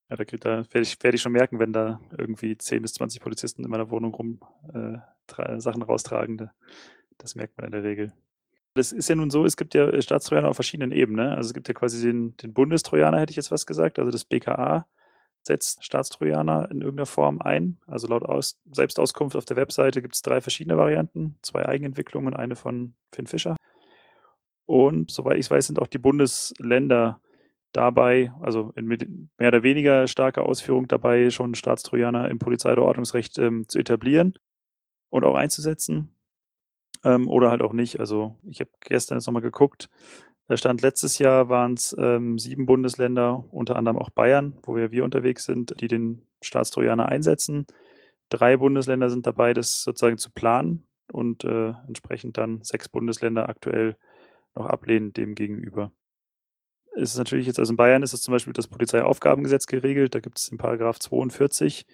Ja, da, da werde ich, werd ich schon merken, wenn da irgendwie 10 bis 20 Polizisten in meiner Wohnung rum äh, Sachen raustragen. Das merkt man in der Regel. Das ist ja nun so, es gibt ja äh, Staatstrojaner auf verschiedenen Ebenen. Ne? Also es gibt ja quasi den, den Bundestrojaner, hätte ich jetzt was gesagt. Also das BKA setzt Staatstrojaner in irgendeiner Form ein. Also laut Aus Selbstauskunft auf der Webseite gibt es drei verschiedene Varianten, zwei Eigenentwicklungen eine von Finn Fischer. Und soweit ich weiß, sind auch die Bundesländer dabei, also in mehr oder weniger starker Ausführung dabei, schon Staatstrojaner im Polizeiordnungsrecht ähm, zu etablieren und auch einzusetzen ähm, oder halt auch nicht. Also ich habe gestern jetzt nochmal geguckt. Da stand letztes Jahr waren es ähm, sieben Bundesländer, unter anderem auch Bayern, wo wir, wir unterwegs sind, die den Staatstrojaner einsetzen. Drei Bundesländer sind dabei, das sozusagen zu planen und äh, entsprechend dann sechs Bundesländer aktuell noch ablehnen dem gegenüber. Es ist natürlich jetzt, also in Bayern ist es zum Beispiel das Polizeiaufgabengesetz geregelt, da gibt es den Paragraph 42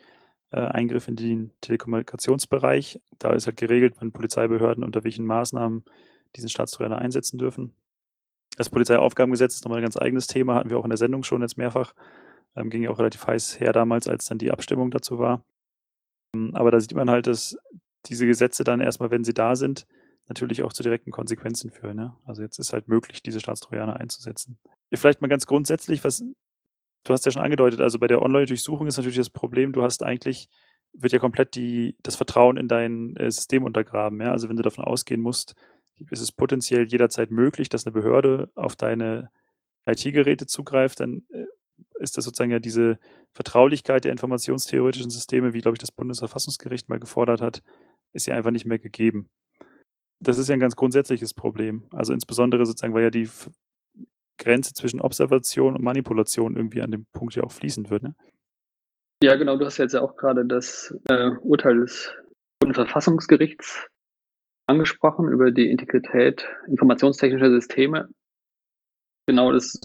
äh, Eingriff in den Telekommunikationsbereich. Da ist halt geregelt, wann Polizeibehörden unter welchen Maßnahmen diesen Staatstrojaner einsetzen dürfen. Das Polizeiaufgabengesetz ist nochmal ein ganz eigenes Thema, hatten wir auch in der Sendung schon jetzt mehrfach. Ähm, ging ja auch relativ heiß her damals, als dann die Abstimmung dazu war. Ähm, aber da sieht man halt, dass diese Gesetze dann erstmal, wenn sie da sind, natürlich auch zu direkten Konsequenzen führen. Ne? Also jetzt ist halt möglich, diese Staatstrojaner einzusetzen. Vielleicht mal ganz grundsätzlich, was Du hast ja schon angedeutet, also bei der Online-Durchsuchung ist natürlich das Problem, du hast eigentlich, wird ja komplett die, das Vertrauen in dein äh, System untergraben. Ja? Also wenn du davon ausgehen musst, ist es potenziell jederzeit möglich, dass eine Behörde auf deine IT-Geräte zugreift, dann äh, ist das sozusagen ja diese Vertraulichkeit der informationstheoretischen Systeme, wie, glaube ich, das Bundesverfassungsgericht mal gefordert hat, ist ja einfach nicht mehr gegeben. Das ist ja ein ganz grundsätzliches Problem. Also insbesondere sozusagen, weil ja die Grenze zwischen Observation und Manipulation irgendwie an dem Punkt ja auch fließend wird. Ne? Ja, genau. Du hast jetzt ja auch gerade das äh, Urteil des Bundesverfassungsgerichts angesprochen über die Integrität informationstechnischer Systeme. Genau, das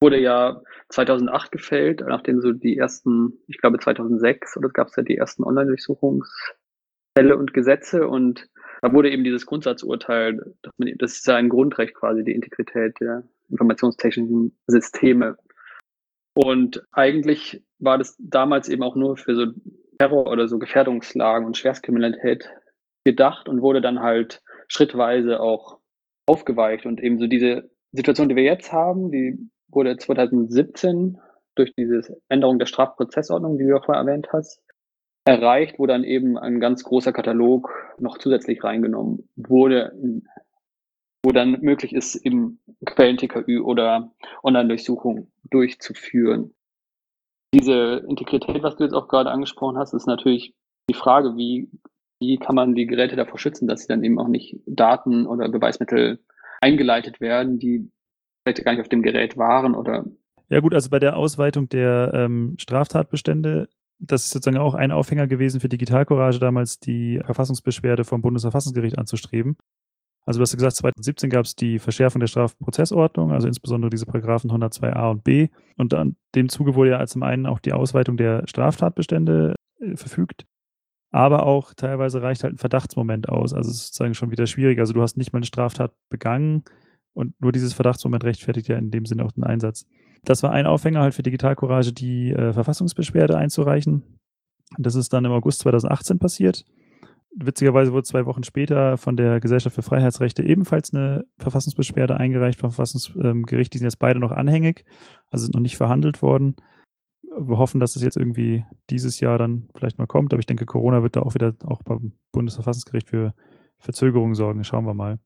wurde ja 2008 gefällt, nachdem so die ersten, ich glaube 2006, oder gab es ja die ersten Online-Durchsuchungsfälle und Gesetze und da wurde eben dieses Grundsatzurteil, das ist ja ein Grundrecht quasi, die Integrität der informationstechnischen Systeme. Und eigentlich war das damals eben auch nur für so Terror oder so Gefährdungslagen und Schwerstkriminalität gedacht und wurde dann halt schrittweise auch aufgeweicht. Und eben so diese Situation, die wir jetzt haben, die wurde 2017 durch diese Änderung der Strafprozessordnung, die du ja vorher erwähnt hast, erreicht, wo dann eben ein ganz großer Katalog noch zusätzlich reingenommen wurde, wo dann möglich ist, eben Quellen-TKÜ oder Online-Durchsuchung durchzuführen. Diese Integrität, was du jetzt auch gerade angesprochen hast, ist natürlich die Frage, wie, wie kann man die Geräte davor schützen, dass sie dann eben auch nicht Daten oder Beweismittel eingeleitet werden, die vielleicht gar nicht auf dem Gerät waren oder ja gut, also bei der Ausweitung der ähm, Straftatbestände, das ist sozusagen auch ein Aufhänger gewesen für Digitalcourage damals, die Verfassungsbeschwerde vom Bundesverfassungsgericht anzustreben. Also du hast gesagt, 2017 gab es die Verschärfung der Strafprozessordnung, also insbesondere diese Paragraphen 102a und b. Und an dem Zuge wurde ja zum einen auch die Ausweitung der Straftatbestände äh, verfügt, aber auch teilweise reicht halt ein Verdachtsmoment aus. Also es ist sozusagen schon wieder schwierig. Also du hast nicht mal eine Straftat begangen und nur dieses Verdachtsmoment rechtfertigt ja in dem Sinne auch den Einsatz. Das war ein Aufhänger halt für Digitalcourage, die äh, Verfassungsbeschwerde einzureichen. Das ist dann im August 2018 passiert. Witzigerweise wurde zwei Wochen später von der Gesellschaft für Freiheitsrechte ebenfalls eine Verfassungsbeschwerde eingereicht vom Verfassungsgericht. Die sind jetzt beide noch anhängig, also sind noch nicht verhandelt worden. Wir hoffen, dass es jetzt irgendwie dieses Jahr dann vielleicht mal kommt, aber ich denke, Corona wird da auch wieder auch beim Bundesverfassungsgericht für Verzögerungen sorgen. Schauen wir mal.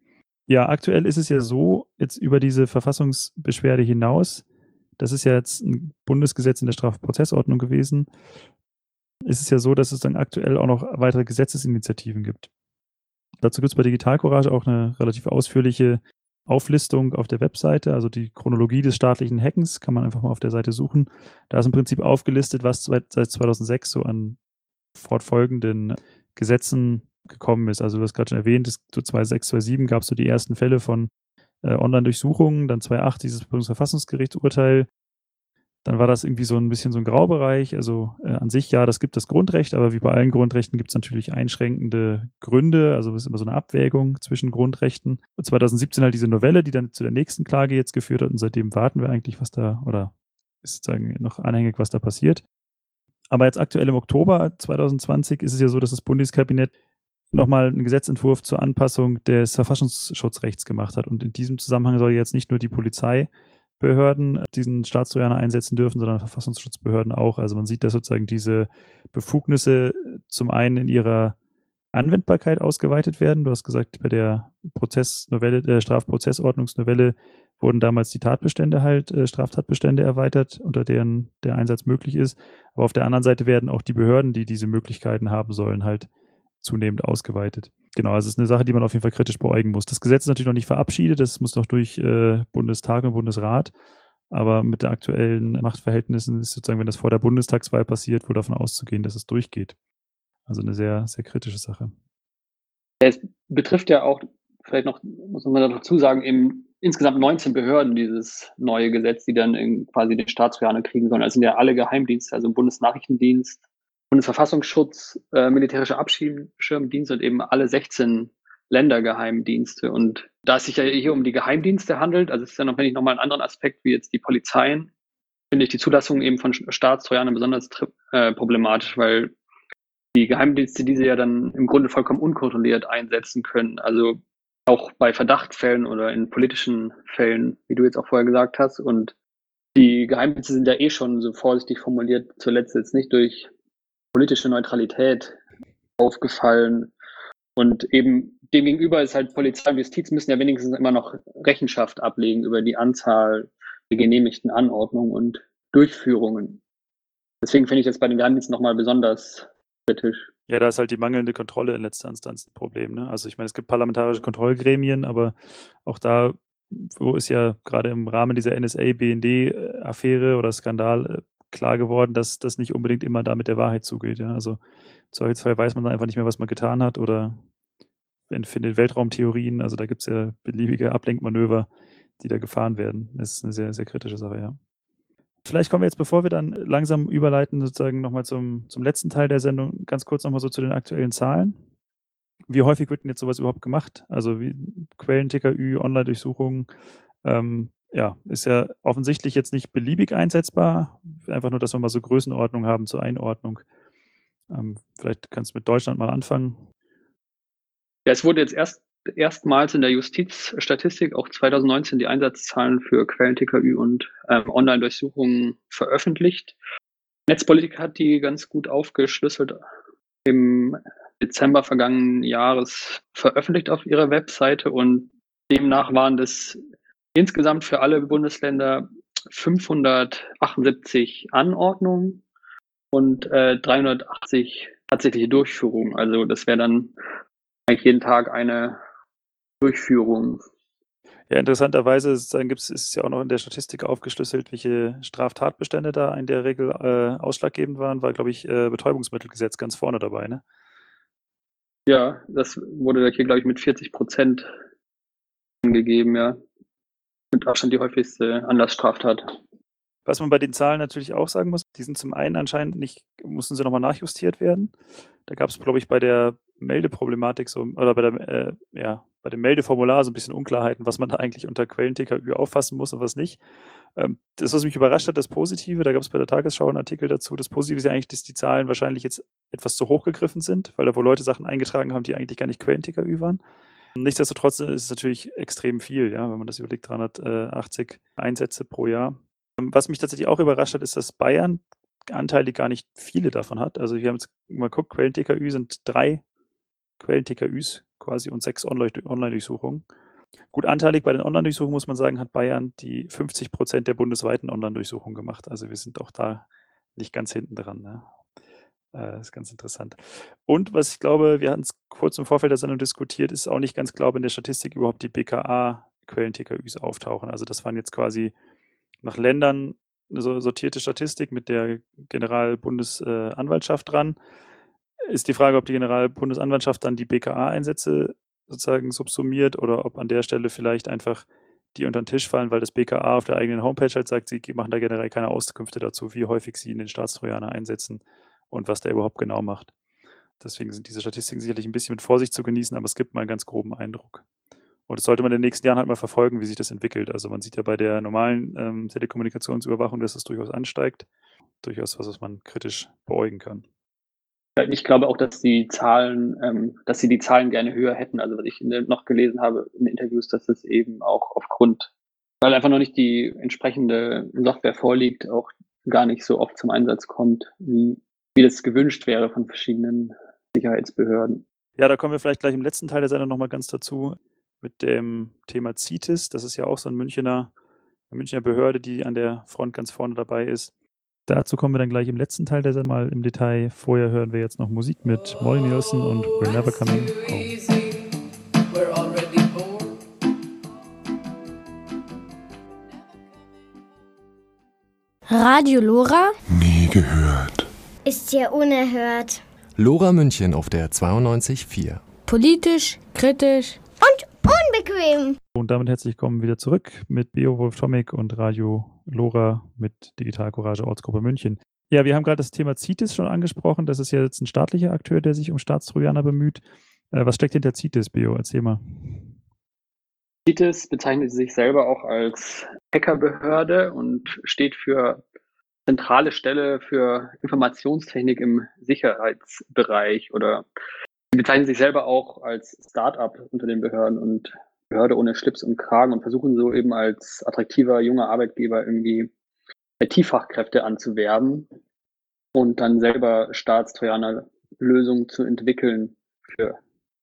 Ja, aktuell ist es ja so, jetzt über diese Verfassungsbeschwerde hinaus, das ist ja jetzt ein Bundesgesetz in der Strafprozessordnung gewesen, ist es ja so, dass es dann aktuell auch noch weitere Gesetzesinitiativen gibt. Dazu gibt es bei Digital Courage auch eine relativ ausführliche Auflistung auf der Webseite, also die Chronologie des staatlichen Hackens, kann man einfach mal auf der Seite suchen. Da ist im Prinzip aufgelistet, was seit 2006 so an fortfolgenden Gesetzen gekommen ist. Also du hast gerade schon erwähnt, zu 2006, 2007 gab es so die ersten Fälle von äh, Online-Durchsuchungen, dann 2008 dieses Bundesverfassungsgerichtsurteil, dann war das irgendwie so ein bisschen so ein Graubereich. Also äh, an sich, ja, das gibt das Grundrecht, aber wie bei allen Grundrechten gibt es natürlich einschränkende Gründe. Also es ist immer so eine Abwägung zwischen Grundrechten. Und 2017 halt diese Novelle, die dann zu der nächsten Klage jetzt geführt hat. Und seitdem warten wir eigentlich, was da, oder ist sozusagen noch anhängig, was da passiert. Aber jetzt aktuell im Oktober 2020 ist es ja so, dass das Bundeskabinett nochmal einen Gesetzentwurf zur Anpassung des Verfassungsschutzrechts gemacht hat. Und in diesem Zusammenhang soll jetzt nicht nur die Polizei Behörden diesen Staatstrojaner einsetzen dürfen, sondern Verfassungsschutzbehörden auch. Also man sieht, dass sozusagen diese Befugnisse zum einen in ihrer Anwendbarkeit ausgeweitet werden. Du hast gesagt, bei der Prozessnovelle, der Strafprozessordnungsnovelle wurden damals die Tatbestände halt, äh, Straftatbestände erweitert, unter deren der Einsatz möglich ist. Aber auf der anderen Seite werden auch die Behörden, die diese Möglichkeiten haben sollen, halt zunehmend ausgeweitet. Genau, also es ist eine Sache, die man auf jeden Fall kritisch beäugen muss. Das Gesetz ist natürlich noch nicht verabschiedet, das muss noch durch äh, Bundestag und Bundesrat. Aber mit den aktuellen Machtverhältnissen ist sozusagen, wenn das vor der Bundestagswahl passiert, wohl davon auszugehen, dass es durchgeht. Also eine sehr, sehr kritische Sache. Es betrifft ja auch, vielleicht noch, muss man dazu sagen, eben insgesamt 19 Behörden dieses neue Gesetz, die dann quasi den Staatstrojaner kriegen sollen. Das sind ja alle Geheimdienste, also Bundesnachrichtendienst, Bundesverfassungsschutz, äh, militärischer Abschirmdienst und eben alle 16 Ländergeheimdienste. Und da es sich ja hier um die Geheimdienste handelt, also es ist ja noch, wenn ich nochmal einen anderen Aspekt wie jetzt die Polizeien, finde ich die Zulassung eben von Staatstrojanern besonders äh, problematisch, weil die Geheimdienste diese ja dann im Grunde vollkommen unkontrolliert einsetzen können. Also auch bei Verdachtfällen oder in politischen Fällen, wie du jetzt auch vorher gesagt hast. Und die Geheimdienste sind ja eh schon so vorsichtig formuliert, zuletzt jetzt nicht durch politische Neutralität aufgefallen. Und eben demgegenüber ist halt Polizei und Justiz müssen ja wenigstens immer noch Rechenschaft ablegen über die Anzahl der genehmigten Anordnungen und Durchführungen. Deswegen finde ich das bei den Geheimdiensten nochmal besonders kritisch. Ja, da ist halt die mangelnde Kontrolle in letzter Instanz ein Problem. Ne? Also ich meine, es gibt parlamentarische Kontrollgremien, aber auch da, wo ist ja gerade im Rahmen dieser NSA-BND-Affäre oder Skandal äh, klar geworden, dass das nicht unbedingt immer da mit der Wahrheit zugeht. Ja? Also im Zweifelsfall weiß man dann einfach nicht mehr, was man getan hat oder findet Weltraumtheorien. Also da gibt es ja beliebige Ablenkmanöver, die da gefahren werden. Das ist eine sehr, sehr kritische Sache, ja. Vielleicht kommen wir jetzt, bevor wir dann langsam überleiten, sozusagen nochmal zum, zum letzten Teil der Sendung, ganz kurz nochmal so zu den aktuellen Zahlen. Wie häufig wird denn jetzt sowas überhaupt gemacht? Also wie Quellen, TKÜ, Online-Durchsuchungen, ähm, ja, ist ja offensichtlich jetzt nicht beliebig einsetzbar. Einfach nur, dass wir mal so Größenordnung haben zur Einordnung. Ähm, vielleicht kannst du mit Deutschland mal anfangen. Ja, es wurde jetzt erst erstmals in der Justizstatistik auch 2019 die Einsatzzahlen für Quellen-TKÜ und ähm, Online-Durchsuchungen veröffentlicht. Netzpolitik hat die ganz gut aufgeschlüsselt im Dezember vergangenen Jahres veröffentlicht auf ihrer Webseite und demnach waren das insgesamt für alle Bundesländer 578 Anordnungen und äh, 380 tatsächliche Durchführungen. Also das wäre dann eigentlich jeden Tag eine Durchführung. Ja, interessanterweise ist, dann gibt's, ist es ja auch noch in der Statistik aufgeschlüsselt, welche Straftatbestände da in der Regel äh, ausschlaggebend waren, war, glaube ich, äh, Betäubungsmittelgesetz ganz vorne dabei, ne? Ja, das wurde hier, glaube ich, mit 40 Prozent angegeben, ja mit Abstand die häufigste Anlassstraftat. Was man bei den Zahlen natürlich auch sagen muss, die sind zum einen anscheinend nicht, mussten sie nochmal nachjustiert werden. Da gab es, glaube ich, bei der Meldeproblematik so, oder bei der, äh, ja, bei dem Meldeformular so ein bisschen Unklarheiten, was man da eigentlich unter Quellen-TKÜ auffassen muss und was nicht. Ähm, das, was mich überrascht hat, das Positive, da gab es bei der Tagesschau einen Artikel dazu, das Positive ist ja eigentlich, dass die Zahlen wahrscheinlich jetzt etwas zu hoch gegriffen sind, weil da wo Leute Sachen eingetragen haben, die eigentlich gar nicht Quellen-TKÜ waren. Nichtsdestotrotz ist es natürlich extrem viel, ja, wenn man das überlegt, 380 Einsätze pro Jahr. Ähm, was mich tatsächlich auch überrascht hat, ist, dass Bayern anteilig gar nicht viele davon hat. Also wir haben jetzt mal geguckt, Quellen-TKÜ sind drei Quellen-TKÜs quasi und sechs Online-Durchsuchungen. Gut, anteilig bei den Online-Durchsuchungen muss man sagen, hat Bayern die 50 Prozent der bundesweiten Online-Durchsuchungen gemacht. Also wir sind auch da nicht ganz hinten dran. Ne? Äh, das ist ganz interessant. Und was ich glaube, wir hatten es kurz im Vorfeld der Sendung diskutiert, ist auch nicht ganz klar, ob in der Statistik überhaupt die BKA-Quellen-TKÜs auftauchen. Also das waren jetzt quasi nach Ländern eine sortierte Statistik mit der Generalbundesanwaltschaft dran. Ist die Frage, ob die Generalbundesanwaltschaft dann die BKA-Einsätze sozusagen subsumiert oder ob an der Stelle vielleicht einfach die unter den Tisch fallen, weil das BKA auf der eigenen Homepage halt sagt, sie machen da generell keine Auskünfte dazu, wie häufig sie in den Staatstrojaner einsetzen und was der überhaupt genau macht. Deswegen sind diese Statistiken sicherlich ein bisschen mit Vorsicht zu genießen, aber es gibt mal einen ganz groben Eindruck. Und das sollte man in den nächsten Jahren halt mal verfolgen, wie sich das entwickelt. Also man sieht ja bei der normalen ähm, Telekommunikationsüberwachung, dass es durchaus ansteigt. Durchaus was, was man kritisch beäugen kann. Ich glaube auch, dass die Zahlen, ähm, dass sie die Zahlen gerne höher hätten. Also was ich noch gelesen habe in Interviews, dass es eben auch aufgrund, weil einfach noch nicht die entsprechende Software vorliegt, auch gar nicht so oft zum Einsatz kommt, wie, wie das gewünscht wäre von verschiedenen Sicherheitsbehörden. Ja, da kommen wir vielleicht gleich im letzten Teil der Sendung nochmal ganz dazu mit dem Thema CITES. Das ist ja auch so ein Münchner, eine Münchner Behörde, die an der Front ganz vorne dabei ist. Dazu kommen wir dann gleich im letzten Teil der Sendung mal im Detail. Vorher hören wir jetzt noch Musik mit Molly Nielsen und We're Never Coming Home. Radio Lora? Nie gehört. Ist ja unerhört. Lora München auf der 92.4. Politisch, kritisch und unbequem. Und damit herzlich willkommen wieder zurück mit Beowulf Tomic und Radio Lora mit Digital Courage Ortsgruppe München. Ja, wir haben gerade das Thema CITES schon angesprochen. Das ist ja jetzt ein staatlicher Akteur, der sich um Staatstrojaner bemüht. Äh, was steckt hinter CITES, Beo? Erzähl mal. CITES bezeichnet sich selber auch als Hackerbehörde und steht für zentrale Stelle für Informationstechnik im Sicherheitsbereich oder sie bezeichnen sich selber auch als Start-up unter den Behörden und Behörde ohne Schlips und Kragen und versuchen so eben als attraktiver junger Arbeitgeber irgendwie IT-Fachkräfte anzuwerben und dann selber Staatstrojaner Lösungen zu entwickeln für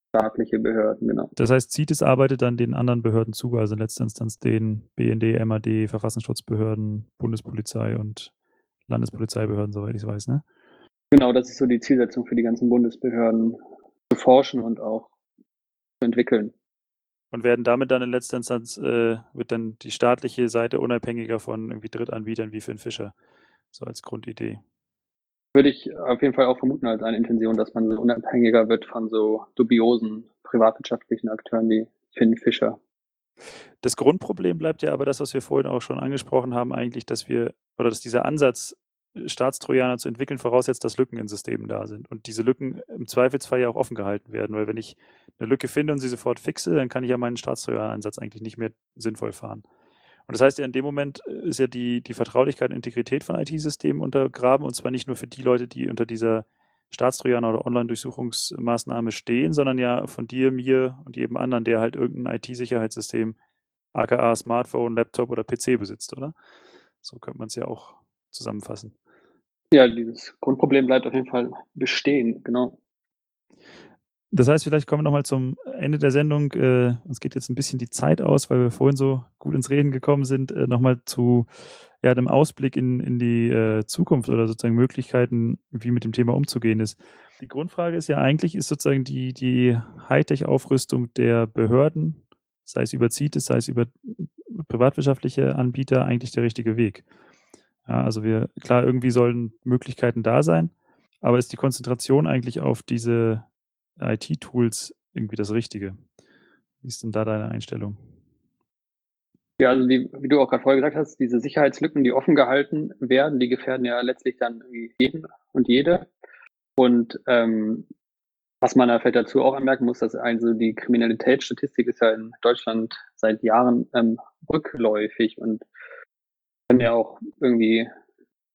staatliche Behörden, genau. Das heißt, CITES arbeitet dann den anderen Behörden zu, also in letzter Instanz den BND, MAD, Verfassungsschutzbehörden, Bundespolizei und Landespolizeibehörden, soweit ich weiß, ne? Genau, das ist so die Zielsetzung für die ganzen Bundesbehörden, zu forschen und auch zu entwickeln. Und werden damit dann in letzter Instanz, äh, wird dann die staatliche Seite unabhängiger von irgendwie Drittanbietern wie Finn Fischer, so als Grundidee. Würde ich auf jeden Fall auch vermuten als eine Intention, dass man so unabhängiger wird von so dubiosen privatwirtschaftlichen Akteuren wie Finn Fischer. Das Grundproblem bleibt ja aber das, was wir vorhin auch schon angesprochen haben, eigentlich, dass wir, oder dass dieser Ansatz, Staatstrojaner zu entwickeln, voraussetzt, dass Lücken in Systemen da sind. Und diese Lücken im Zweifelsfall ja auch offen gehalten werden, weil wenn ich eine Lücke finde und sie sofort fixe, dann kann ich ja meinen Staatstrojaner-Einsatz eigentlich nicht mehr sinnvoll fahren. Und das heißt ja, in dem Moment äh, ist ja die, die Vertraulichkeit und Integrität von IT-Systemen untergraben und zwar nicht nur für die Leute, die unter dieser Staatstrojaner oder Online-Durchsuchungsmaßnahme stehen, sondern ja von dir, mir und jedem anderen, der halt irgendein IT-Sicherheitssystem, aka Smartphone, Laptop oder PC besitzt, oder? So könnte man es ja auch zusammenfassen. Ja, dieses Grundproblem bleibt auf jeden Fall bestehen, genau. Das heißt, vielleicht kommen wir nochmal zum Ende der Sendung. Äh, uns geht jetzt ein bisschen die Zeit aus, weil wir vorhin so gut ins Reden gekommen sind, äh, nochmal zu ja, einem Ausblick in, in die äh, Zukunft oder sozusagen Möglichkeiten, wie mit dem Thema umzugehen ist. Die Grundfrage ist ja eigentlich, ist sozusagen die, die Hightech-Aufrüstung der Behörden, sei es über CITES, sei es über privatwirtschaftliche Anbieter, eigentlich der richtige Weg? Ja, also wir, klar, irgendwie sollen Möglichkeiten da sein, aber ist die Konzentration eigentlich auf diese IT-Tools irgendwie das Richtige? Wie ist denn da deine Einstellung? Ja, also die, wie du auch gerade vorher gesagt hast, diese Sicherheitslücken, die offen gehalten werden, die gefährden ja letztlich dann jeden und jede. Und ähm, was man da vielleicht dazu auch anmerken muss, dass also die Kriminalitätsstatistik ist ja in Deutschland seit Jahren ähm, rückläufig und können ja auch irgendwie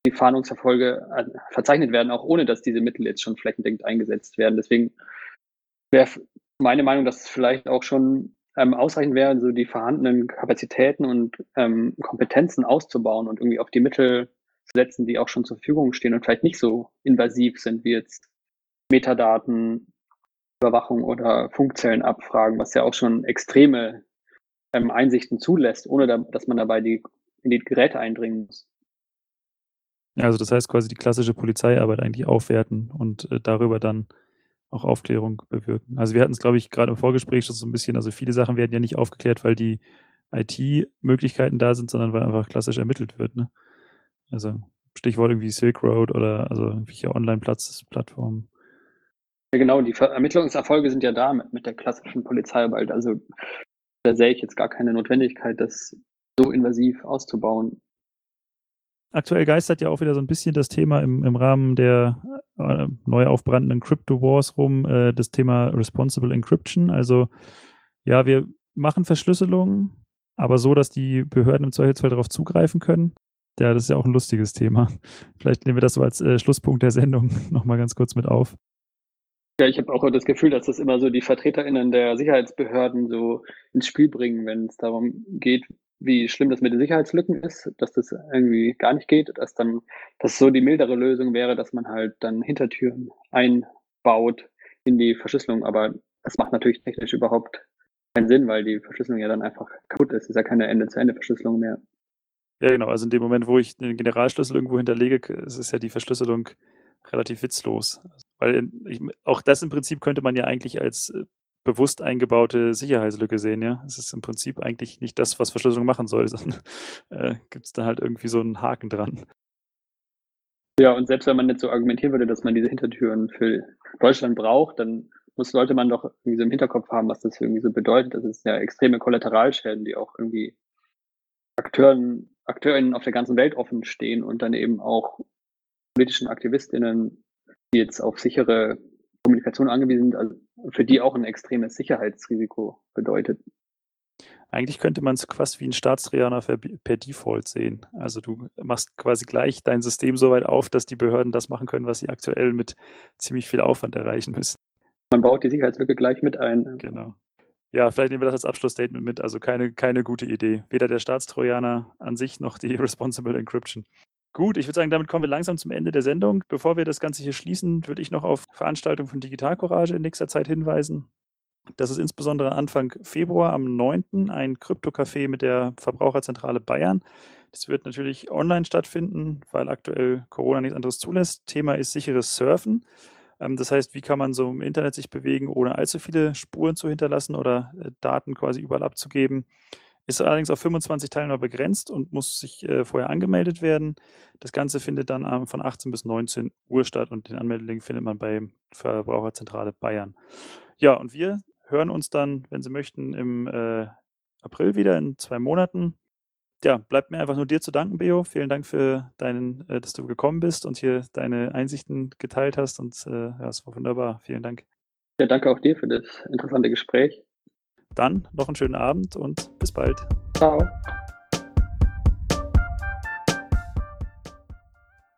die Fahndungserfolge äh, verzeichnet werden, auch ohne dass diese Mittel jetzt schon flächendeckend eingesetzt werden. Deswegen wäre meine Meinung, dass es vielleicht auch schon ähm, ausreichend wäre, so die vorhandenen Kapazitäten und ähm, Kompetenzen auszubauen und irgendwie auf die Mittel zu setzen, die auch schon zur Verfügung stehen und vielleicht nicht so invasiv sind wie jetzt Metadaten, Überwachung oder Funkzellenabfragen, was ja auch schon extreme ähm, Einsichten zulässt, ohne da, dass man dabei die in die Geräte eindringen muss. Also das heißt quasi die klassische Polizeiarbeit eigentlich aufwerten und äh, darüber dann auch Aufklärung bewirken. Also wir hatten es, glaube ich, gerade im Vorgespräch schon so ein bisschen, also viele Sachen werden ja nicht aufgeklärt, weil die IT-Möglichkeiten da sind, sondern weil einfach klassisch ermittelt wird. Ne? Also Stichwort irgendwie Silk Road oder also irgendwelche Online-Plattformen. Ja, genau, die Ermittlungserfolge sind ja da mit, mit der klassischen Polizeiarbeit. Also da sehe ich jetzt gar keine Notwendigkeit, das so invasiv auszubauen. Aktuell geistert ja auch wieder so ein bisschen das Thema im, im Rahmen der äh, neu aufbrandenden Crypto Wars rum, äh, das Thema Responsible Encryption. Also ja, wir machen Verschlüsselung, aber so, dass die Behörden im Zweifelsfall darauf zugreifen können. Ja, das ist ja auch ein lustiges Thema. Vielleicht nehmen wir das so als äh, Schlusspunkt der Sendung nochmal ganz kurz mit auf. Ja, ich habe auch das Gefühl, dass das immer so die VertreterInnen der Sicherheitsbehörden so ins Spiel bringen, wenn es darum geht, wie schlimm das mit den Sicherheitslücken ist, dass das irgendwie gar nicht geht, dass dann, dass so die mildere Lösung wäre, dass man halt dann Hintertüren einbaut in die Verschlüsselung. Aber das macht natürlich technisch überhaupt keinen Sinn, weil die Verschlüsselung ja dann einfach kaputt ist. Es ist ja keine Ende-zu-Ende-Verschlüsselung mehr. Ja, genau. Also in dem Moment, wo ich den Generalschlüssel irgendwo hinterlege, ist ja die Verschlüsselung relativ witzlos. Weil ich, auch das im Prinzip könnte man ja eigentlich als äh, bewusst eingebaute Sicherheitslücke sehen, ja. Es ist im Prinzip eigentlich nicht das, was Verschlüsselung machen soll, sondern äh, gibt es da halt irgendwie so einen Haken dran. Ja, und selbst wenn man nicht so argumentieren würde, dass man diese Hintertüren für Deutschland braucht, dann muss, sollte man doch irgendwie so im Hinterkopf haben, was das irgendwie so bedeutet. Das ist ja extreme Kollateralschäden, die auch irgendwie Akteuren, Akteurinnen auf der ganzen Welt offen stehen und dann eben auch politischen Aktivistinnen, die jetzt auf sichere Kommunikation angewiesen sind, also für die auch ein extremes Sicherheitsrisiko bedeutet. Eigentlich könnte man es quasi wie ein Staatstrojaner per Default sehen. Also du machst quasi gleich dein System so weit auf, dass die Behörden das machen können, was sie aktuell mit ziemlich viel Aufwand erreichen müssen. Man baut die Sicherheitslücke gleich mit ein. Genau. Ja, vielleicht nehmen wir das als Abschlussstatement mit. Also keine, keine gute Idee. Weder der Staatstrojaner an sich noch die Responsible Encryption. Gut, ich würde sagen, damit kommen wir langsam zum Ende der Sendung. Bevor wir das Ganze hier schließen, würde ich noch auf Veranstaltungen von Digital Courage in nächster Zeit hinweisen. Das ist insbesondere Anfang Februar am 9. ein Krypto-Café mit der Verbraucherzentrale Bayern. Das wird natürlich online stattfinden, weil aktuell Corona nichts anderes zulässt. Thema ist sicheres Surfen. Ähm, das heißt, wie kann man so im Internet sich bewegen, ohne allzu viele Spuren zu hinterlassen oder äh, Daten quasi überall abzugeben. Ist allerdings auf 25 Teilnehmer begrenzt und muss sich äh, vorher angemeldet werden. Das Ganze findet dann ähm, von 18 bis 19 Uhr statt und den Anmeldelink findet man bei Verbraucherzentrale Bayern. Ja, und wir hören uns dann, wenn Sie möchten, im äh, April wieder in zwei Monaten. Ja, bleibt mir einfach nur dir zu danken, Beo. Vielen Dank für deinen, äh, dass du gekommen bist und hier deine Einsichten geteilt hast. Und äh, ja, es war wunderbar. Vielen Dank. Ja, danke auch dir für das interessante Gespräch. Dann noch einen schönen Abend und bis bald. Ciao.